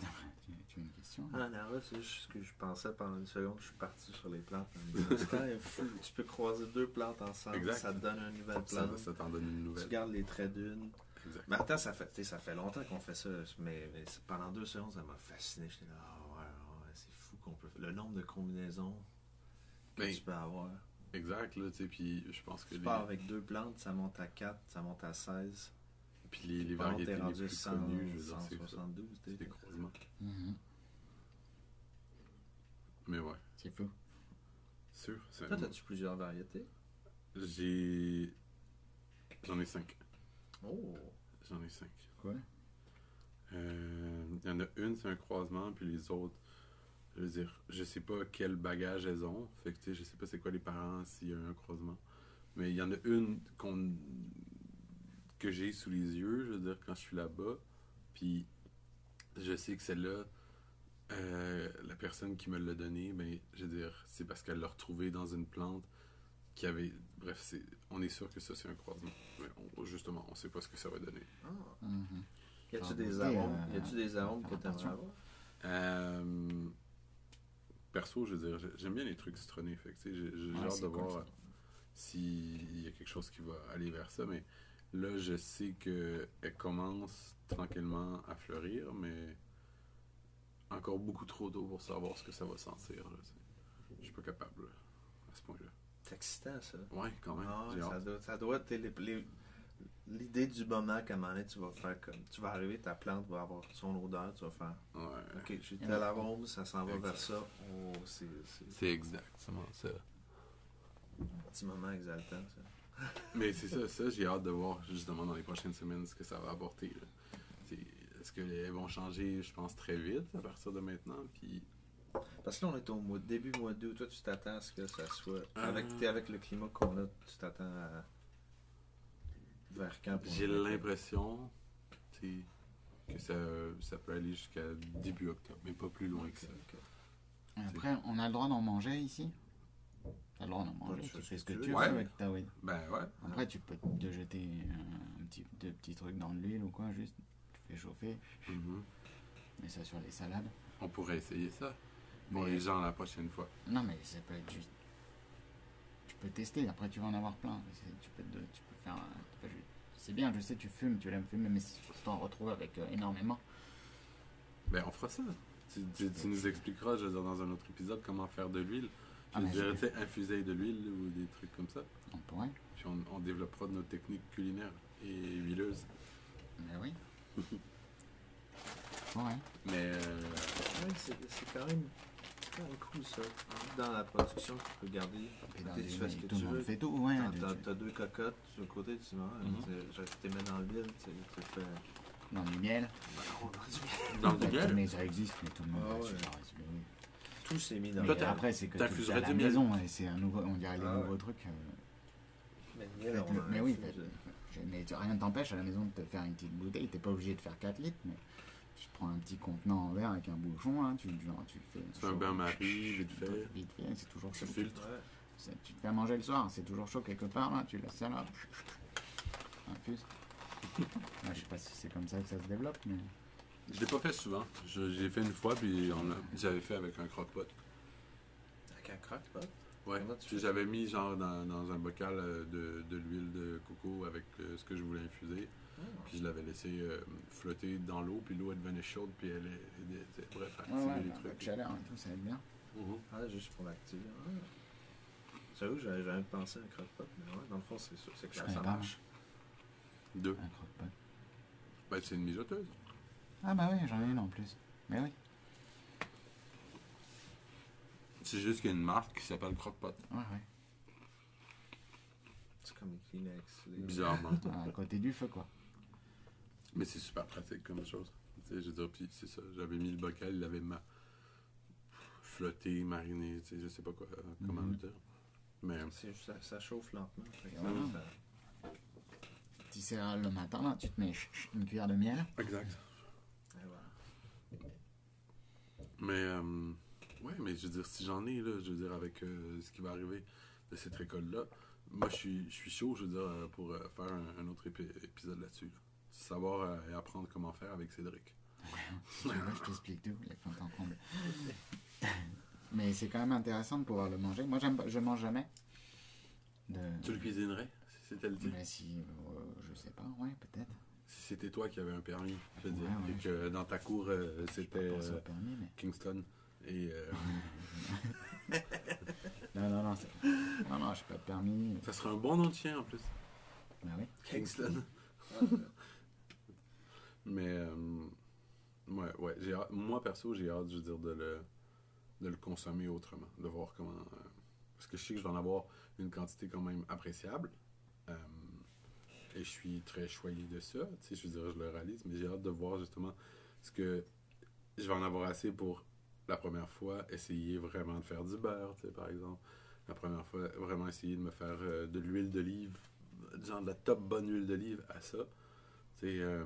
Tu, tu as une question? Ah non, là, c'est juste ce que je pensais pendant une seconde. Je suis parti sur les plantes. fou. Tu peux croiser deux plantes ensemble, Exact. ça te donne une nouvelle plante. ça t'en donne une Tu nouvelle. gardes les traits d'une. Mais attends, ça fait, tu ça fait longtemps qu'on fait ça, mais, pendant deux secondes, ça m'a fasciné. J'étais là, ah ouais, ouais, c'est fou qu'on peut Le nombre de combinaisons que tu peux avoir. Exact, là, tu sais, puis je pense que Tu les, pars avec deux plantes, ça monte à 4, ça monte à 16. Puis les, variétés les rendu plus 100, connues, je veux dire, c'est ça. 172. C'est des croisements. Mhm. Mais ouais, C'est fou. sûr. c'est- Toi, as-tu plusieurs variétés? J'ai. J'en ai cinq. Oh! J'en ai cinq. Quoi? Euh, Il y en a une, c'est un croisement, puis les autres, je veux dire, je sais pas quel bagage elles ont. Fait que, tu sais, je sais pas c'est quoi les parents s'il y a un croisement. Mais il y en a une qu'on que j'ai sous les yeux, je veux dire, quand je suis là-bas. Puis je sais que celle-là, euh, la personne qui me l'a donnée, ben, je veux dire, c'est parce qu'elle l'a retrouvée dans une plante qui avait. Bref, c'est, on est sûr que ça, c'est un croisement. Mais on- justement, on sait pas ce que ça va donner. Ah. Mhm. Y a-tu des arômes? euh, Y a-tu des arômes que t'aimerais avoir? Euh, perso, je veux dire, j'ai- j'aime bien les trucs citronnés. Fait que, tu sais, j'ai j'ai hâte de cool, voir s'il y a quelque chose qui va aller vers ça. Mais là, je sais qu'elle commence tranquillement à fleurir, mais encore beaucoup trop tôt pour savoir ce que ça va sentir. Je suis pas capable là, à ce point-là. C'est excitant, ça. Ouais, quand même. Ah ça, doit, ça doit être les- les- l'idée du moment qu'à un moment donné, tu vas faire comme. Tu vas arriver, ta plante va avoir son odeur, tu vas faire. Ouais. Ok, j'ai tel arôme, ça s'en va Exact. vers ça. Oh, c'est c'est C'est exactement ça. un petit moment exaltant, ça. Mais c'est ça, ça, j'ai hâte de voir justement dans les prochaines semaines ce que ça va apporter. Est-ce qu'elles vont changer, je pense, très vite à partir de maintenant? Puis Parce que là, on est au mois, début mois d'août. Toi, tu t'attends à ce que ça soit. Avec, t'es avec le climat qu'on a, tu t'attends à. Vers quand j'ai l'impression que ça, ça peut aller jusqu'à début octobre, mais pas plus loin que ça. Après, on a le droit d'en manger ici? T'as le droit d'en manger, tu fais ce que que tu veux. Ouais. avec ta weed. Ben ouais. Après, tu peux te jeter un petit, deux petits trucs dans de l'huile ou quoi, juste. Tu fais chauffer, Mhm. mets ça sur les salades. On pourrait essayer ça pour Mais- les gens la prochaine fois. Non, mais ça peut être juste. Tu peux tester, après tu vas en avoir plein. C'est- Tu peux, te- tu peux faire. juste- C'est bien, je sais, tu fumes, tu l'aimes fumer, mais si tu t'en retrouves avec euh, énormément. Ben on fera ça. Tu, tu- tu nous expliqueras, je veux dire, dans un autre épisode, comment faire de l'huile. Ah, Je mais dirais, je- tu infuser de l'huile ou des trucs comme ça. On pourrait, Puis on, on développera nos techniques culinaires et huileuses. mais oui. Ouais. Mais euh, Ouais, c'est quand même. cool ça. Dans la production, tu peux garder. Et dans tu les- fais ce que tout tu veux. fait tout, ouais. T'as- tu- tu- deux cocottes sur le côté, tu vois. Mhm. Je t'ai mis dans le vide, tu tu fais. Dans du miel. dans du miel, Mais ça existe, mais tout le monde Ah va ouais. Tout s'est mis dans Toi, t'as- après, c'est que tu le fais à la maison, et c'est un nouveau, on dirait les Ah ouais. nouveaux trucs. euh, Mais, faites-le. on mais oui. Je- mais tu- rien ne t'empêche à la maison de te faire une petite bouteille. T'es pas obligé de faire 4 litres, mais tu prends un petit contenant en verre avec un bouchon, hein, tu, genre, tu le fais. tu fais un chaud. bain-marie, vite fait. Vite fait, c'est toujours Tu chaud. filtres. Ouais. Tu te fais à manger le soir, c'est toujours chaud quelque part, là, tu laisses ça là. Infuse. Ouais, je sais pas si c'est comme ça que ça se développe, mais. Je l'ai pas fait souvent. Je- J'ai fait une fois, puis on l'a- j'avais fait avec un croque-pot. Avec un croque-pot? Ouais. Puis j'avais mis genre dans, dans un bocal euh, de, de l'huile de coco avec euh, ce que je voulais infuser. Puis je l'avais laissé euh, flotter dans l'eau, puis l'eau elle devenait chaude, puis elle est. elle est- elle est- bref, activer ouais, les avec trucs. chaleur tout, ça être bien. Mhm. Ah, juste pour l'activer. Ah. J'avoue, j'avais jamais pensé à un croque-pot, mais ouais, dans le fond, c'est sûr, c'est connais ça pas, marche. Deux. Un croque-pot. Ben, c'est une mijoteuse. Ah bah oui, j'en ai une en plus. Mais oui. C'est juste qu'il y a une marque qui s'appelle croque-pot. Ouais, ouais. C'est comme les Kleenex. les- Bizarrement. À côté du feu, quoi. Mais c'est super pratique comme chose. Tu sais, je veux dire, puis c'est ça. J'avais mis le bocal, il avait ma... flotté, mariné, tu sais, je sais pas quoi, euh, comment Mhm. le dire. Mais juste- ça, ça chauffe lentement. Et ça- le matin, là, tu te mets une cuillère de miel. exact. et voilà. Mais euh, ouais, mais je veux dire, si j'en ai là, je veux dire avec euh, ce qui va arriver de cette récolte là, moi je suis je suis chaud, je veux dire, euh, pour euh, faire un, un autre épi- épisode là-dessus. là. savoir et apprendre comment faire avec Cédric. Je t'explique tout, les fonds en comble. Mais c'est quand même intéressant de pouvoir le manger. Moi, je mange jamais. De... Tu le cuisinerais si c'était le tien? Mais si, euh, je sais pas, ouais, peut-être. Si c'était toi qui avais un permis, je veux dire, Ouais, ouais, et que dans ta cour, euh, Je c'était euh, mais... Kingston. Et euh, Non, non, non, non, non, j'ai pas de permis. ça serait un bon nom de chien en plus. Bah oui? Kingston. Mais euh, ouais, ouais, j'ai hâte- moi perso, j'ai hâte, je veux dire, de le, de le consommer autrement, de voir comment. euh, parce que je sais que je vais en avoir une quantité quand même appréciable. Et je suis très choyé de ça. Tu sais, je veux dire, je le réalise, mais j'ai hâte de voir justement ce que je vais en avoir assez pour la première fois essayer vraiment de faire du beurre, tu sais, par exemple. La première fois, vraiment essayer de me faire euh, de l'huile d'olive, genre de la top bonne huile d'olive à ça. Tu sais, euh,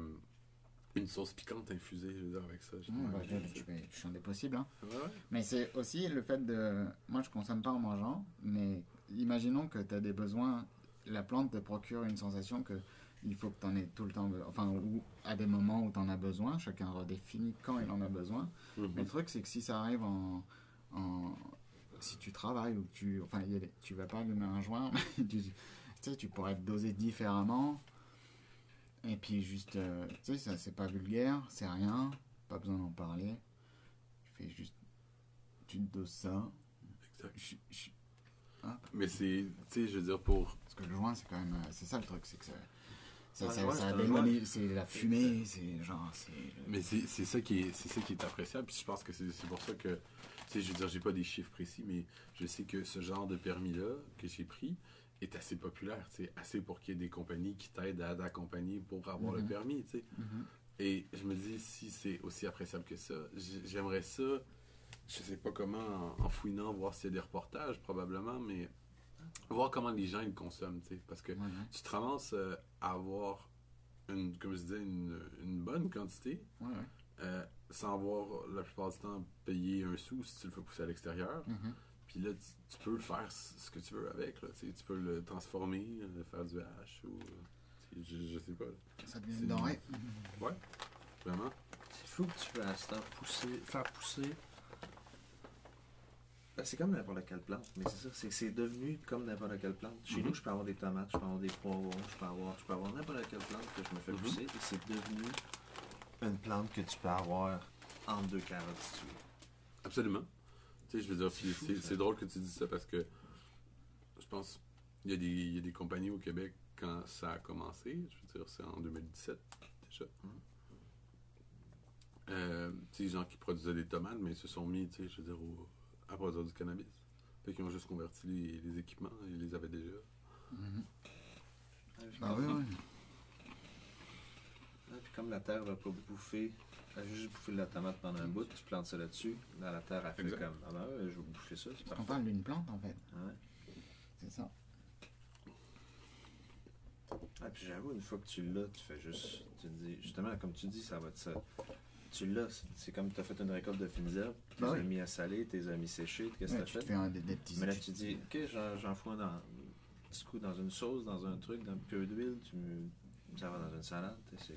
une sauce piquante infusée, je veux dire, avec ça. j'ai Mmh, bah, je, je je suis un des possibles. Hein. Ouais. Mais c'est aussi le fait de. Moi, je consomme pas en mangeant, mais imaginons que tu as des besoins. La plante te procure une sensation que il faut que tu en aies tout le temps. Enfin, ou à des moments où tu en as besoin. Chacun redéfinit quand il en a besoin. Mhm. Mais le truc, c'est que si ça arrive en. en- si tu travailles ou que tu. Enfin, y a tu vas pas allumer un joint, tu, tu sais, tu pourrais te doser différemment. Et puis, juste. euh, tu sais, ça, c'est pas vulgaire, c'est rien. Pas besoin d'en parler. Tu fais juste. Tu te doses ça. Exact. Je- je- Mais c'est, tu sais, je veux dire, pour. Parce que le joint, c'est quand même. euh, C'est ça le truc, c'est que ça. Ça, Ouais, ça- ouais, ça c'est c'est la fumée, c'est genre. c'est Mais c'est c'est ça qui est c'est ça qui est appréciable. Puis je pense que c'est c'est pour ça que, tu sais, je veux dire, j'ai pas des chiffres précis, mais je sais que ce genre de permis-là que j'ai pris est assez populaire, tu sais, assez pour qu'il y ait des compagnies qui t'aident à t'accompagner pour avoir le Mhm. permis, tu sais. Mhm. Et je me dis, si c'est aussi appréciable que ça, j'aimerais ça, je sais pas comment, en, en fouinant, voir s'il y a des reportages, probablement, mais voir comment les gens ils le consomment, tu sais. Parce que Ouais, ouais. tu te ramasses euh, à avoir, une, comme je disais, une, une bonne quantité, Ouais, ouais. euh, sans avoir la plupart du temps payer un sou si tu le fais pousser à l'extérieur. Mhm. Puis là, tu, tu peux le faire ce que tu veux avec. Là, tu sais, tu peux le transformer, euh, faire du hash ou. tu sais, Je, je sais pas. Ça devient une denrée. Vraiment. C'est fou que tu fasses ça, pousser, faire pousser. Ben, c'est comme n'importe quelle plante, mais c'est ça, c'est devenu comme n'importe quelle plante. Chez Mhm. nous, je peux avoir des tomates, je peux avoir des poivrons, je peux avoir, je peux avoir n'importe quelle plante que je me fais Mhm. pousser, et c'est devenu une plante que tu peux avoir entre deux carottes si tu veux. Absolument. Tu sais, je veux dire, c'est drôle que tu dis ça parce que je pense il y, a des- il y a des compagnies au Québec quand ça a commencé. Je veux dire, c'est en 2017 déjà. Euh, tu sais, les gens qui produisaient des tomates, mais ils se sont mis, tu sais, je veux dire, au- à produire du cannabis. Fait qu'ils ont juste converti les, les équipements, ils les avaient déjà. Mhm. Ah, oui, oui. Ah, puis comme la terre va pas bouffer, elle va juste bouffer de la tomate pendant un bout, tu plantes ça là-dessus, là la terre a fait Exact. comme Ah ben ouais, je vais bouffer ça, c'est On parle d'une plante en fait. Ouais. C'est ça. Ah, puis j'avoue, une fois que tu l'as, tu fais juste. Tu te dis, justement, comme tu dis, ça va être ça. Tu l'as, c'est- comme tu as fait une récolte de fines herbes, tu les as mis à saler, tu les as mis qu'est-ce que tu as fait? fais un, des, des petits. Mais là, tu dis, ok, j'en, fous un dans, petit coup dans une sauce, dans un truc, dans un peu d'huile, tu me- ça va dans une salade. C'est,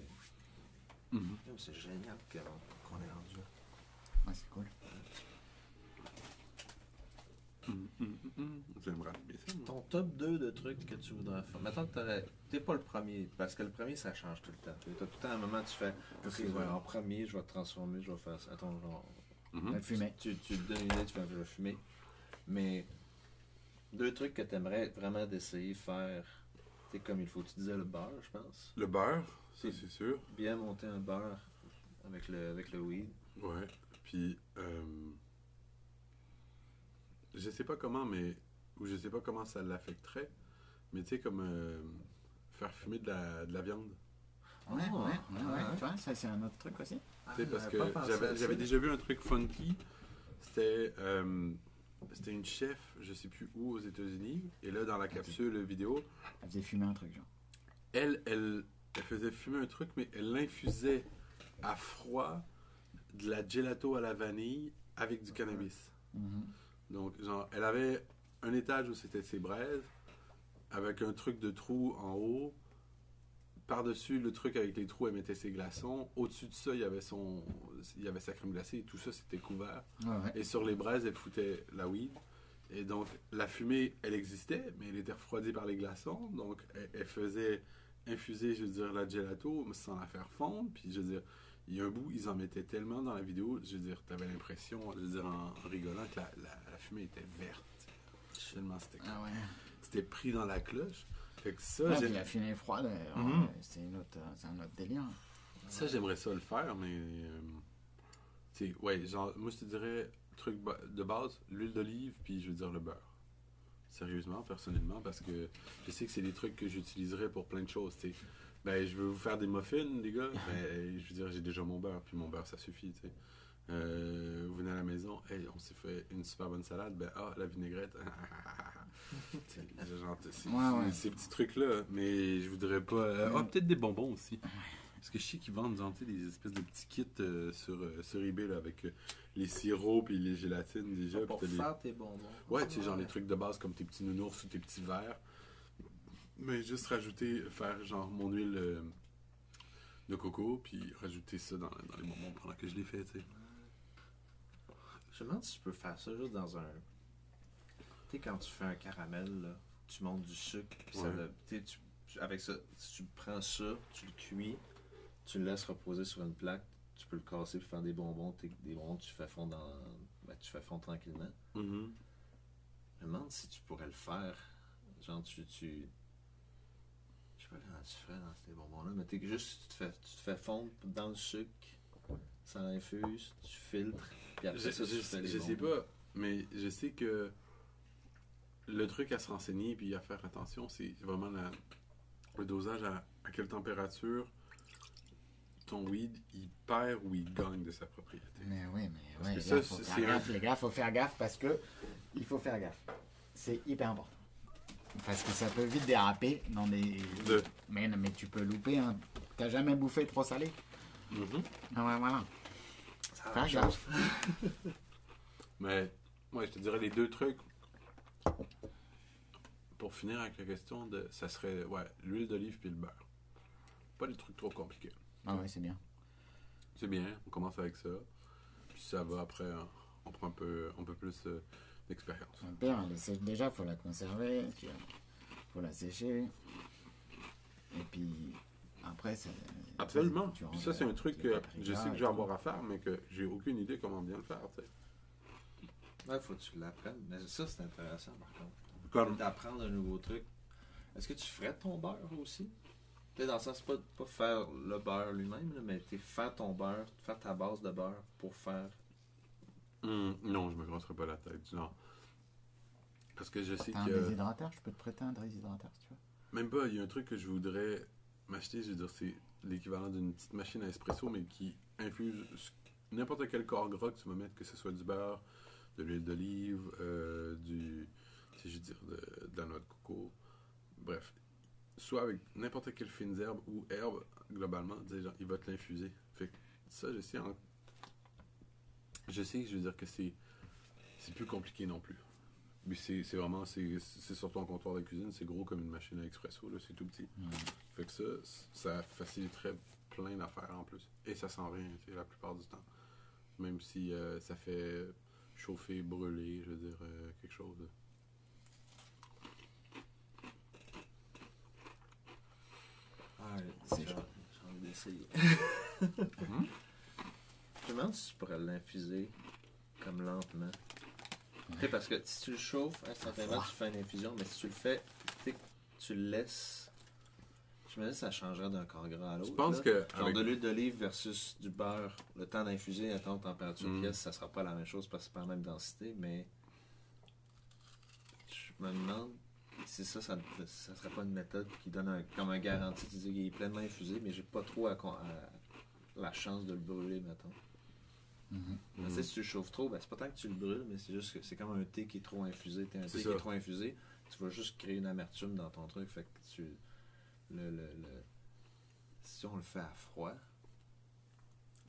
c'est génial qu'on est rendu là. Ouais, c'est cool hum, hum, hum. J'aimerais bien ça, moi. Ton top 2 de trucs que tu voudrais faire. T'aurais- t'es pas le premier, parce que le premier, ça change tout le temps. Tu as tout le temps un moment, tu fais, ok, ouais, en premier, je vais te transformer, je vais faire ça. Attends, genre. Le fumer. Tu, tu te donnes une idée, tu fais je vais fumer. Mais deux trucs que tu aimerais vraiment d'essayer de faire, c'est comme il faut. Tu disais le beurre, je pense. Le beurre, ça C'est- c'est sûr. Bien monter un beurre avec le, avec le weed. Ouais. Puis, euh, je sais pas comment, mais. Ou je sais pas comment ça l'affecterait. Mais tu sais, comme. euh, faire fumer de la, de la viande. Ouais, Ah, ouais, ouais, ouais. ouais. Tu vois, ça c'est un autre truc aussi. Tu sais, parce que J'avais déjà vu un truc funky. C'était. euh, c'était une chef, je sais plus où, aux États-Unis. Et là, dans la capsule vidéo, Elle faisait fumer un truc, genre. elle, elle, elle faisait fumer un truc, mais elle l'infusait à froid de la gelato à la vanille avec du cannabis. Mhm. Donc, genre, elle avait un étage où c'était ses braises, avec un truc de trou en haut, par-dessus le truc avec les trous, elle mettait ses glaçons. Au-dessus de ça, il y avait son, il y avait sa crème glacée et tout ça, c'était couvert. Ouais. Et sur les braises, elle foutait la weed. Et donc, la fumée, elle existait, mais elle était refroidie par les glaçons. Donc, elle, elle faisait infuser, je veux dire, la gelato sans la faire fondre. Puis, je veux dire, il y a un bout, ils en mettaient tellement dans la vidéo, je veux dire, t'avais l'impression, je veux dire, en, en rigolant, que la, la- la fumée était verte. Tellement c'était Ah ouais. Pris dans la cloche. Fait que ça, Ouais, la fumée froide, euh, Mhm. c'est euh, c'est un autre délire. ça, j'aimerais ça le faire, mais. euh, ouais, genre, moi, je te dirais, truc de base, l'huile d'olive, puis je veux dire le beurre. Sérieusement, personnellement, parce que je sais que c'est des trucs que j'utiliserais pour plein de choses, tu sais. Ben, je veux vous faire des muffins, les gars. Ben, je veux dire, j'ai déjà mon beurre, puis mon beurre, ça suffit, tu sais. Euh, vous venez à la maison, hey, on s'est fait une super bonne salade, ben, ah, la vinaigrette. Genre, Ouais, ouais. Ces petits trucs-là, mais je voudrais pas. euh, Ah, peut-être des bonbons aussi. Parce que je sais qu'ils vendent genre, des espèces de petits kits euh, sur, euh, sur eBay là, avec euh, les sirops et les gélatines déjà. Pour t'as des- faire tes bonbons. Ouais, tu sais, genre les trucs de base comme tes petits nounours ou tes petits verres. Mais juste rajouter, faire genre mon huile euh, de coco, puis rajouter ça dans, dans les bonbons pendant que je les fais, tu sais. Je me demande si tu peux faire ça juste dans un. Sais, quand tu fais un caramel, là, tu montes du sucre, puis ça le- tu sais, tu- tu- avec ça, si tu prends ça, tu le cuis, tu le laisses reposer sur une plaque, tu peux le casser puis faire des bonbons, t'es- des bonbons, tu fais fondre dans, ben, tu fais fondre tranquillement. Mhm. Je me demande si tu pourrais le faire. Genre, tu. tu je sais pas comment tu fais dans ces bonbons-là, mais t'es juste, tu te, fais, tu te fais fondre dans le sucre, ça infuse, tu filtres, puis après Je, ça, tu je- fais les je sais bonbons. pas, mais je sais que le truc à se renseigner puis à faire attention, c'est vraiment la- le dosage à, à quelle température ton weed il perd ou il gagne de sa propriété. Mais oui, mais là, ça, faut faire gaffe, les gars, faut faire gaffe parce que il faut faire gaffe. C'est hyper important. Parce que ça peut vite déraper dans des. De- Mais, mais tu peux louper. Hein. T'as jamais bouffé trop salé Mhm. Ah ouais, voilà. Ça Faire gaffe. Mais ouais, je te dirais les deux trucs. Pour finir avec la question de ça serait ouais, l'huile d'olive puis le beurre. Pas des trucs trop compliqués. Ah ouais, c'est bien. C'est bien, on commence avec ça. Puis ça va après, hein, on prend un peu, un peu plus euh, d'expérience. Elle essaie- déjà, faut la conserver. Faut la sécher. Et puis après, c'est. Absolument. tu Puis ranges ça, c'est un truc que je sais que je vais avoir à faire, mais que j'ai aucune idée comment bien le faire. tu sais. Ouais, faut que tu l'apprennes. Mais ça, c'est intéressant, par contre. Comme, D'apprendre un nouveau truc. Est-ce que tu ferais ton beurre aussi? Tu sais, dans le sens, pas, pas faire le beurre lui-même, mais t'es faire ton beurre, faire ta base de beurre pour faire. Hum, non, je me casserai pas la tête. Genre. Parce que je sais T'as un que. déshydrateur Je peux te prêter un déshydrateur si tu veux. Même pas, il y a un truc que je voudrais m'acheter, je veux dire, c'est l'équivalent d'une petite machine à espresso, mais qui infuse n'importe quel corps gras que tu vas mettre, que ce soit du beurre, de l'huile d'olive, euh, du, je veux dire, de, de la noix de coco, bref. Soit avec n'importe quelle fine herbe ou herbe, globalement, genre, il va te l'infuser. Fait que ça, je sais, en- je sais je veux dire que c'est c'est plus compliqué non plus. Mais c'est c'est vraiment, c'est c'est sur ton comptoir de cuisine, c'est gros comme une machine à expresso, là, c'est tout petit. Fait que ça, ça faciliterait plein d'affaires en plus. Et ça sent rien, tu sais, la plupart du temps. Même si euh, ça fait chauffer, brûler, je veux dire, euh, quelque chose. de- j'ai envie d'essayer. Je me demande si tu pourrais l'infuser comme lentement? Parce que si tu le chauffes, instantanément, tu fais une infusion, mais si tu le fais, tu sais, tu le laisses. Je me dis que ça changerait d'un corps gras à l'autre. Je pense là. que Genre avec- de l'huile d'olive versus du beurre, le temps d'infuser à ton température Mm. pièce, ça sera pas la même chose parce que c'est pas la même densité, mais je me demande si ça, ça, ça serait pas une méthode qui donne un- comme un garantie. Tu dis qu'il est pleinement infusé, mais j'ai pas trop à, con- à- la chance de le brûler, mettons. Mhm. Tu sais, si tu le chauffes trop, ben, c'est pas tant que tu le brûles, mais c'est juste que c'est comme un thé qui est trop infusé. T'as un thé ça. qui est trop infusé, tu vas juste créer une amertume dans ton truc. Fait que tu. Le, le, le- Si on le fait à froid,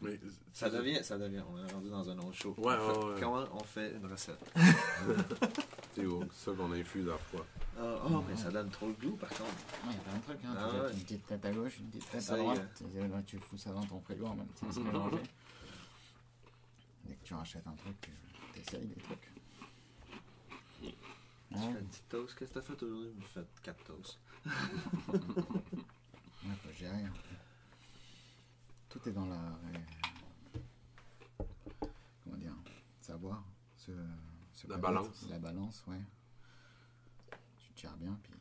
Mais, ça devient, ça devient. On est rendu dans un autre show. Ouais, On fait- ouais, ouais. Comment on fait une recette? C'est ça qu'on infuse à froid. Ah, oh, mais ça donne trop le goût, par contre. Il y a plein de trucs, hein. Ah tu jettes une petite tête à gauche, une petite tête à droite. Là, tu fous ça dans ton frigo en même temps, c'est mélangé. Dès que tu rachètes un truc, tu essayes des trucs. Tu fais une petite toast? Qu'est-ce que t'as fait aujourd'hui? Je fais 4 toasts. Ouais, faut gérer. hein. Tout est dans la. Comment dire Savoir. Se La balance. La balance, ouais. Tu te gères bien, puis.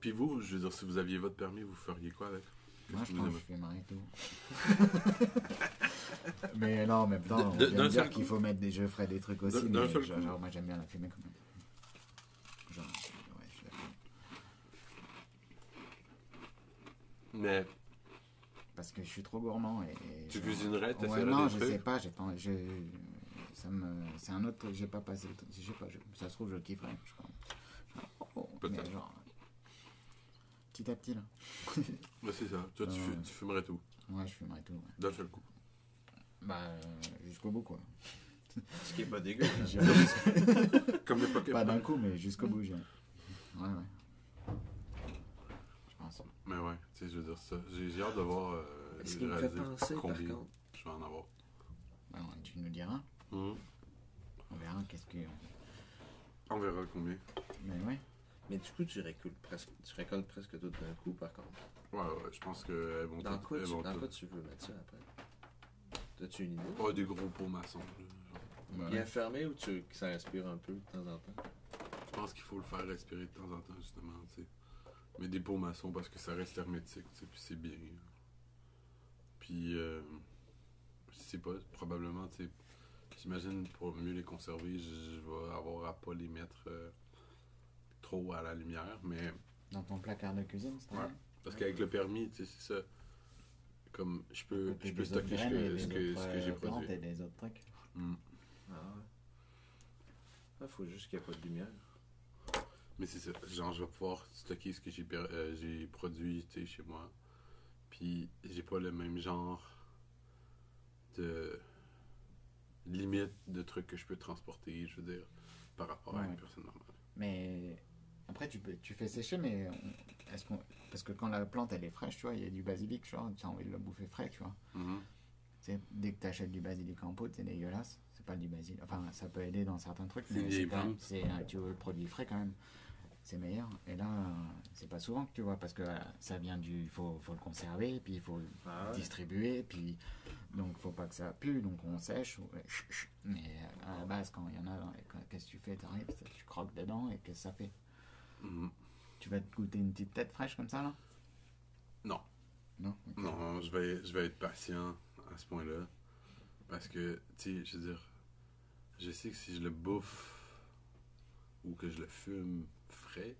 Puis vous, je veux dire, si vous aviez votre permis, vous feriez quoi avec? Moi, je pense que je fumerais tout. mais non, même temps, on vient de dire qu'il faut mettre des jeux, ferais des trucs aussi. Mais genre, moi, j'aime bien la fumée quand même. Genre, ouais, je la fume. Mais Parce que je suis trop gourmand et. tu genre- cuisinerais, Ouais, non, je trucs sais pas, j'ai pas. j'ai- Ça me... C'est un autre truc, j'ai pas passé le temps. Je sais pas, je- ça se trouve, je le kifferais. Je crois. Oh, Peut-être. genre. Petit à petit, là. Mais c'est ça. Toi, tu, Ouais. fu- tu fumerais tout. Ouais, je fumerais tout. Ouais. D'un seul coup. Bah, euh, jusqu'au bout, quoi. Ce qui est pas dégueu. Comme les Pokémon. Pas d'un coup, mais jusqu'au bout. Ouais, ouais. Mais ouais, tu sais, je veux dire ça. J'ai hâte de voir. Euh, Ce qui me fait penser, par combien contre? je vais en avoir. Bah, tu nous diras. Mhm. On verra qu'est-ce que. On verra combien. Mais ouais. Mais du coup, tu récoltes presque, tu récoltes presque tout d'un coup, par contre. Ouais, ouais, je pense qu'elles vont Dans toutes- quoi, elles tu, vont dans quoi tu veux mettre ça après? As-tu une idée? Oh, des gros pots maçons. là, genre. Bah, Bien fermé ou tu, que ça respire un peu de temps en temps? Je pense qu'il faut le faire respirer de temps en temps, justement, tu sais. Mais des pots maçons parce que ça reste hermétique, tu sais, puis c'est bien. Puis, euh, je sais pas, probablement, tu sais, j'imagine pour mieux les conserver, je, je vais avoir à pas les mettre euh, trop à la lumière, mais Dans ton placard de cuisine, c'est Ouais. parce qu'avec le permis, tu sais, c'est ça. Comme je peux, je peux stocker ce que, ce que, ce que j'ai produit. et des autres trucs. Mm. Ah ouais. Il faut juste qu'il n'y ait pas de lumière. Mais c'est ça. Genre, je vais pouvoir stocker ce que j'ai euh, produit tu chez moi. Puis, j'ai pas le même genre de limite de trucs que je peux transporter, je veux dire, par rapport à une personne normale. Mais après, tu, peux, tu fais sécher, mais est-ce qu'on, parce que quand la plante elle est fraîche, tu vois, il y a du basilic, genre, tu as envie de le bouffer frais, tu vois. Mhm. Tu sais, dès que tu achètes du basilic en pot, c'est dégueulasse. C'est pas du basilic. Enfin, ça peut aider dans certains trucs, mais c'est tu veux le produit frais quand même. C'est meilleur. Et là, c'est pas souvent que tu vois, parce que ça vient du. Il faut, faut le conserver, puis il faut le Ah ouais. distribuer, puis. Donc, faut pas que ça pue, donc on sèche. Mais à la base, quand il y en a, qu'est-ce que tu fais T'arrives, tu croques dedans, et qu'est-ce que ça fait? Mhm. Tu vas te goûter une petite tête fraîche comme ça, là? Non. Non. Non, je vais, je vais être patient à ce point-là. Parce que, tu sais, je veux dire, je sais que si je le bouffe ou que je le fume frais,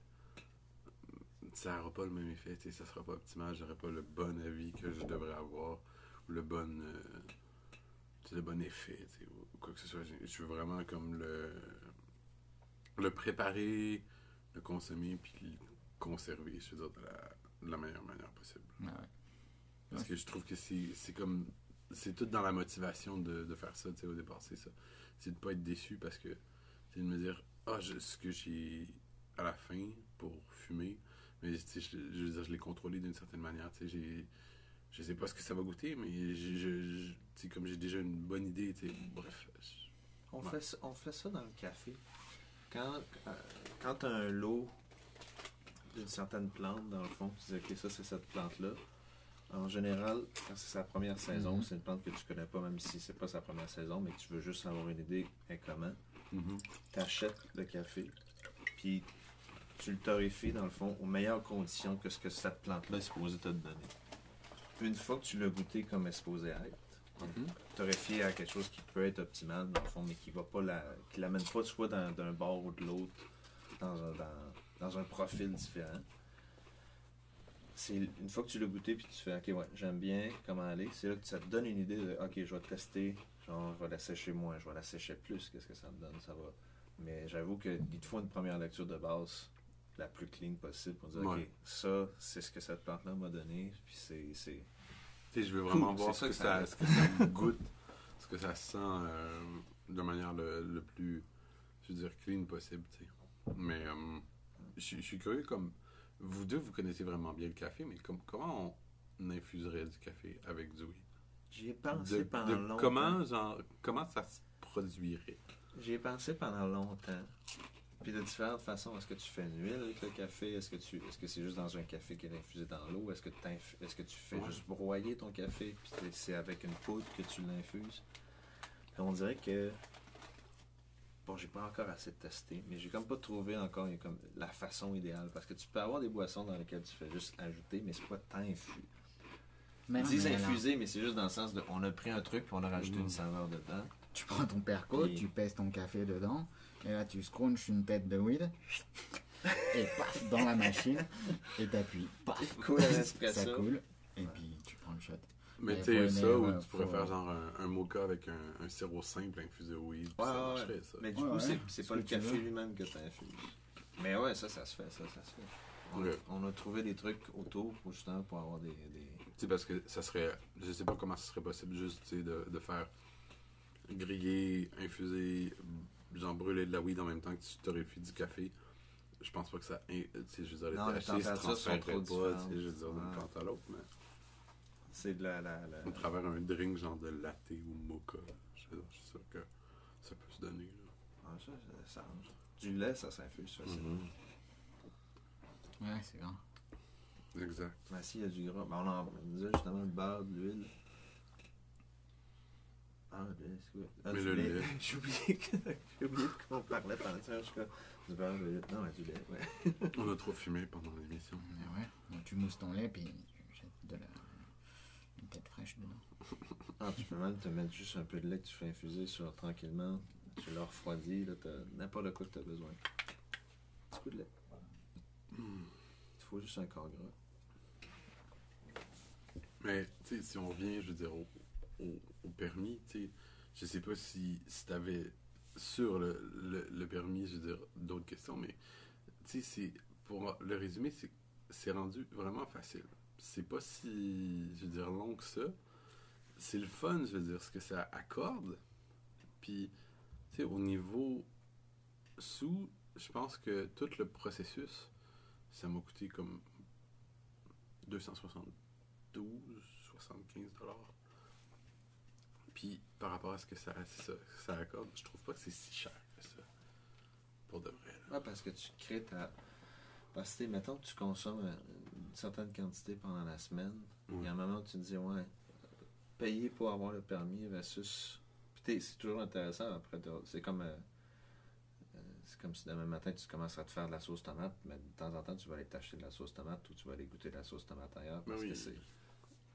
ça n'aura pas le même effet, tu sais, ça sera pas optimal, j'aurai pas le bon avis que je devrais avoir, ou le bon, euh, le bon effet, tu sais, ou quoi que ce soit. Je- veux vraiment comme le, le préparer, le consommer, puis le conserver, je veux dire, de la, de la meilleure manière possible. Ouais. Parce que je trouve que c'est comme. C'est tout dans la motivation de, de faire ça, tu sais, au départ, c'est ça. C'est de pas être déçu parce que. C'est de me dire, ah, ce que j'ai à la fin pour fumer, mais je, je veux dire, je l'ai contrôlé d'une certaine manière, tu sais. Je sais pas ce que ça va goûter, mais je, comme j'ai déjà une bonne idée, tu sais, bref. On, Ouais. fait, ça- on fait ça dans le café. Quand, euh, quand tu as un lot d'une certaine plante, dans le fond, tu dis, OK, ça, c'est cette plante-là. En général, quand c'est sa première saison, Mhm. c'est une plante que tu connais pas, même si c'est pas sa première saison, mais que tu veux juste avoir une idée est comment. Mhm. Tu achètes le café, puis tu le torréfies, dans le fond, aux meilleures conditions que ce que cette plante-là est supposée te donner. Une fois que tu l'as goûté comme elle est supposée être, Mhm. torréfié à quelque chose qui peut être optimal dans le fond, mais qui va pas la, qui l'amène pas soit dans- d'un bord ou de l'autre, dans un, dans, dans un profil différent. C'est une fois que tu l'as goûté puis tu fais ok ouais j'aime bien comment aller, c'est là que ça te donne une idée de ok je vais tester, genre je vais la sécher moins, je vais la sécher plus, qu'est-ce que ça me donne, ça va. Mais j'avoue que il te faut une première lecture de base la plus clean possible pour dire Ouais. ok ça c'est ce que cette plante là m'a donné puis c'est Tu sais, je veux vraiment voir ce que, ça ce que ça goûte Est-ce que ça se sent euh, de manière le, le plus, je veux dire, clean possible, tu sais. Mais euh, je suis- je suis curieux, comme, vous deux, vous connaissez vraiment bien le café, mais comme, comment on infuserait du café avec du weed? J'y ai pensé De- pendant de longtemps. comment, genre, comment ça se produirait? J'y ai pensé pendant longtemps. Puis de différentes façons. Est-ce que tu fais une huile avec le café? Est-ce que tu est-ce que c'est juste dans un café qui est infusé dans l'eau? Est-ce que, est-ce que tu fais Ouais. juste broyer ton café puis c'est avec une poudre que tu l'infuses? On dirait que bon, j'ai pas encore assez testé, mais j'ai comme pas trouvé encore comme la façon idéale parce que tu peux avoir des boissons dans lesquelles tu fais juste ajouter, mais c'est pas tant infus. Ils disent infusé, mais c'est juste dans le sens de on a pris un truc puis on a rajouté Mhm. une saveur dedans. Tu prends ton perco, Et- tu pèses ton café dedans, et là tu scrunches une tête de weed, et paf, dans la machine, et t'appuies, paf, Cool, ça coule, et puis tu prends le shot. Mais Mais tu sais, ça, ou tu pourrais faut- faire genre un, un mocha avec un, un sirop simple infusé au weed, Ouais, ça ouais, marcherait, ça. Mais du Ouais, coup, ouais. c'est- c'est Ce pas que le café lui-même que tu infuses. Mais ouais, ça, ça se fait, ça, ça se fait. On, a trouvé des trucs autour, pour, justement, pour avoir des... des... Tu sais, parce que ça serait. Je sais pas comment ce serait possible juste, tu sais, de, de faire griller, infuser, genre brûler de la weed en même temps que tu torréfies du café. Je pense pas que ça. Tu sais, je veux dire, Non, les THC se transférerait trop pas, tu sais, je veux dire, d'une plante à l'autre, mais C'est de la... la, la... à travers un drink genre de latte ou mocha, je veux dire, je suis sûr que ça peut se donner. là. Ah, ça, ça, ça. Du lait, ça s'infuse facilement. Mhm. Ouais, c'est grand. Exact. Mais s'il y a du gras, ben, on en on disait justement le beurre, de l'huile. Ah, le lait, c'est quoi? Ah, Mais du le lait. lait. J'ai oublié que- oublié de qu'on parlait pendant ça. Je suis comme, du beurre, de l'huile. Non, mais du lait, ouais. On a trop fumé pendant l'émission. Mais ouais, donc tu mousses ton lait, puis tu jettes de la... une tête fraîche dedans. Ah, tu peux même te mettre juste un peu de lait que tu fais infuser sur tranquillement. Tu le refroidis, là, t'as n'importe quoi que tu as besoin. Un petit coup de lait. Il te faut juste un corps gras. Mais, tu sais, si on revient, je veux dire, au, au- permis, tu sais, je sais pas si, si tu avais sur le, le, permis, je veux dire, d'autres questions, mais, tu sais, pour le résumer, c'est rendu vraiment facile. C'est pas si, je veux dire, long que ça. C'est le fun, je veux dire, ce que ça accorde. Puis, tu sais, au niveau sous, je pense que tout le processus, ça m'a coûté comme 272, 75 dollars. Puis par rapport à ce que ça, ça, ça accorde, je trouve pas que c'est si cher que ça. Pour de vrai. là. Ouais, parce que tu crées ta. Parce que, mettons que tu consommes une certaine quantité pendant la semaine, il y a un moment où tu te dis, ouais, payer pour avoir le permis versus. Puis, c'est toujours intéressant après. C'est comme. euh, euh, c'est comme si demain matin tu commences à te faire de la sauce tomate, mais de temps en temps tu vas aller t'acheter de la sauce tomate ou tu vas aller goûter de la sauce tomate ailleurs parce Ben oui. que c'est,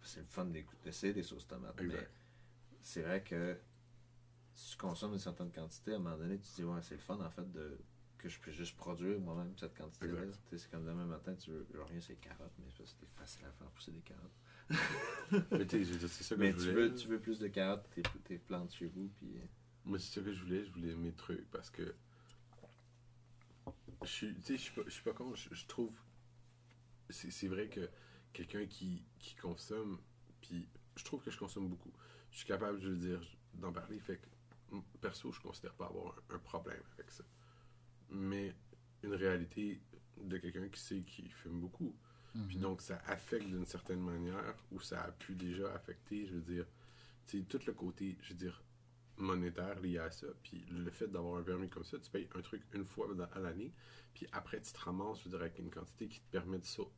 c'est le fun d'essayer des sauces tomates. Mais. C'est vrai que si tu consommes une certaine quantité, à un moment donné, tu te dis, ouais, c'est le fun en fait de que je peux juste produire moi-même cette quantité-là. C'est comme demain matin, tu veux, genre rien, c'est carottes, mais c'est facile à faire pousser des carottes. Mais tu veux dire, c'est ça que Mais je tu veux, tu veux plus de carottes, tes, tes plantes chez vous, puis. euh, Moi, c'est ça que je voulais. Je voulais mes trucs parce que. Je suis, tu sais, je suis pas, je suis pas con. Je, je trouve. C'est c'est vrai que quelqu'un qui, qui consomme, puis je trouve que je consomme beaucoup. Je suis capable, je veux dire, d'en parler. Fait que, perso, je considère pas avoir un, un problème avec ça. Mais une réalité de quelqu'un qui sait qu'il fume beaucoup. Puis donc, ça affecte d'une certaine manière, ou ça a pu déjà affecter, je veux dire, tu tout le côté, je veux dire, monétaire lié à ça. Puis le fait d'avoir un permis comme ça, tu payes un truc une fois à l'année, puis après, tu te ramasses, je veux dire, avec une quantité qui te permet de sauver.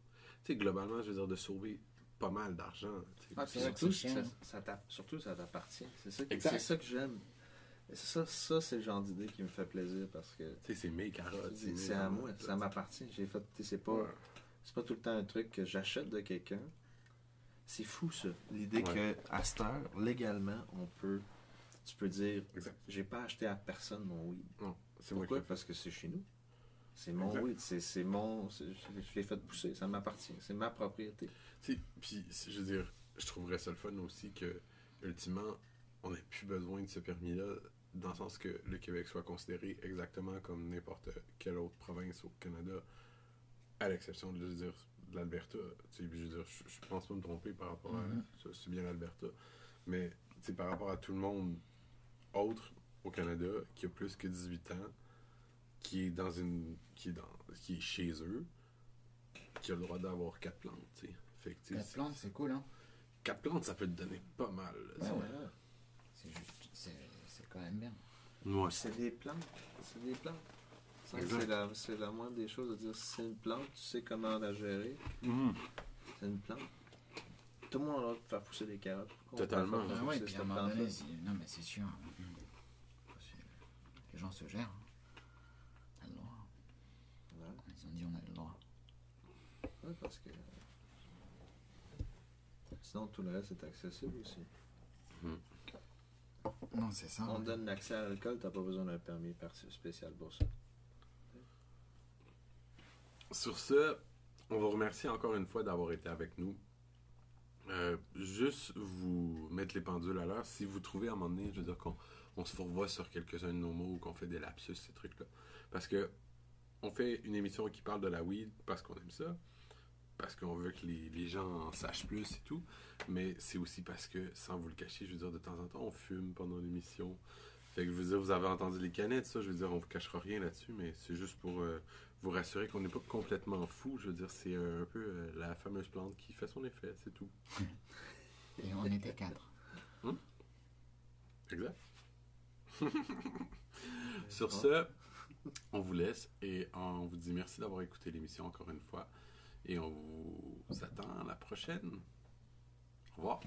Tu sais, globalement, je veux dire, de sauver pas mal d'argent. Ah, surtout, ça, ça t'a- surtout, ça t'appartient. C'est ça, que- ça j'aime. Ça, ça c'est le genre d'idée qui me fait plaisir parce que Tu sais, c'est mes carottes. c'est à moi, ça m'appartient. J'ai fait, c'est pas, Ouais. c'est pas tout le temps un truc que j'achète de quelqu'un. C'est fou ça, l'idée Ouais. que à cette heure, légalement, on peut, tu peux dire, j'ai pas acheté à personne mon weed. Non, c'est Pourquoi? Parce que c'est chez nous. C'est mon Exact. weed, c'est c'est mon, je l'ai fait pousser, ça m'appartient, c'est ma propriété. Puis, je veux dire, je trouverais ça le fun aussi que, ultimement, on n'ait plus besoin de ce permis-là, dans le sens que le Québec soit considéré exactement comme n'importe quelle autre province au Canada, à l'exception de, je veux dire, de l'Alberta. Tu sais, puis je veux dire, je, je pense pas me tromper par rapport Mhm. à ça, c'est bien l'Alberta. Mais tu sais, par rapport à tout le monde autre au Canada qui a plus que 18 ans, qui est dans une. qui est, dans, qui est chez eux, qui a le droit d'avoir quatre plantes, tu sais. Fait que, tu sais, La plante, c'est cool, hein. quatre plantes, ça peut te donner pas mal. là, Ouais, ouais. C'est juste. C'est c'est quand même bien. Ouais. C'est des plantes. C'est des plantes. C'est la, c'est la moindre des choses de dire si c'est une plante, tu sais comment la gérer. Mhm. C'est une plante. Tout le monde a le droit de faire pousser des carottes. Totalement. Ah pousser ouais, cette puis à un moment plante-là? donné, si- non mais c'est sûr. C'est- Les gens se gèrent. hein. On a le droit. Ouais. Ils ont dit on a le droit. Ouais, parce que. Sinon, tout le reste est accessible aussi. Non, c'est ça. On donne l'accès à l'alcool, t'as pas besoin d'un permis spécial pour ça. Sur ce, on vous remercie encore une fois d'avoir été avec nous. Euh, juste vous mettre les pendules à l'heure. Si vous trouvez à un moment donné, je veux dire qu'on on se revoit sur quelques-uns de nos mots ou qu'on fait des lapsus, ces trucs-là. Parce que on fait une émission qui parle de la weed parce qu'on aime ça, parce qu'on veut que les, les gens en sachent plus et tout, mais c'est aussi parce que, sans vous le cacher, je veux dire, de temps en temps, on fume pendant l'émission. Fait que je veux dire, vous avez entendu les canettes, ça, je veux dire, on vous cachera rien là-dessus, mais c'est juste pour euh, vous rassurer qu'on n'est pas complètement fou. Je veux dire, c'est un peu euh, la fameuse plante qui fait son effet, c'est tout. Et on était quatre. Exact. Sur ce, on vous laisse et on vous dit merci d'avoir écouté l'émission encore une fois. Et on vous attend à la prochaine. Au revoir.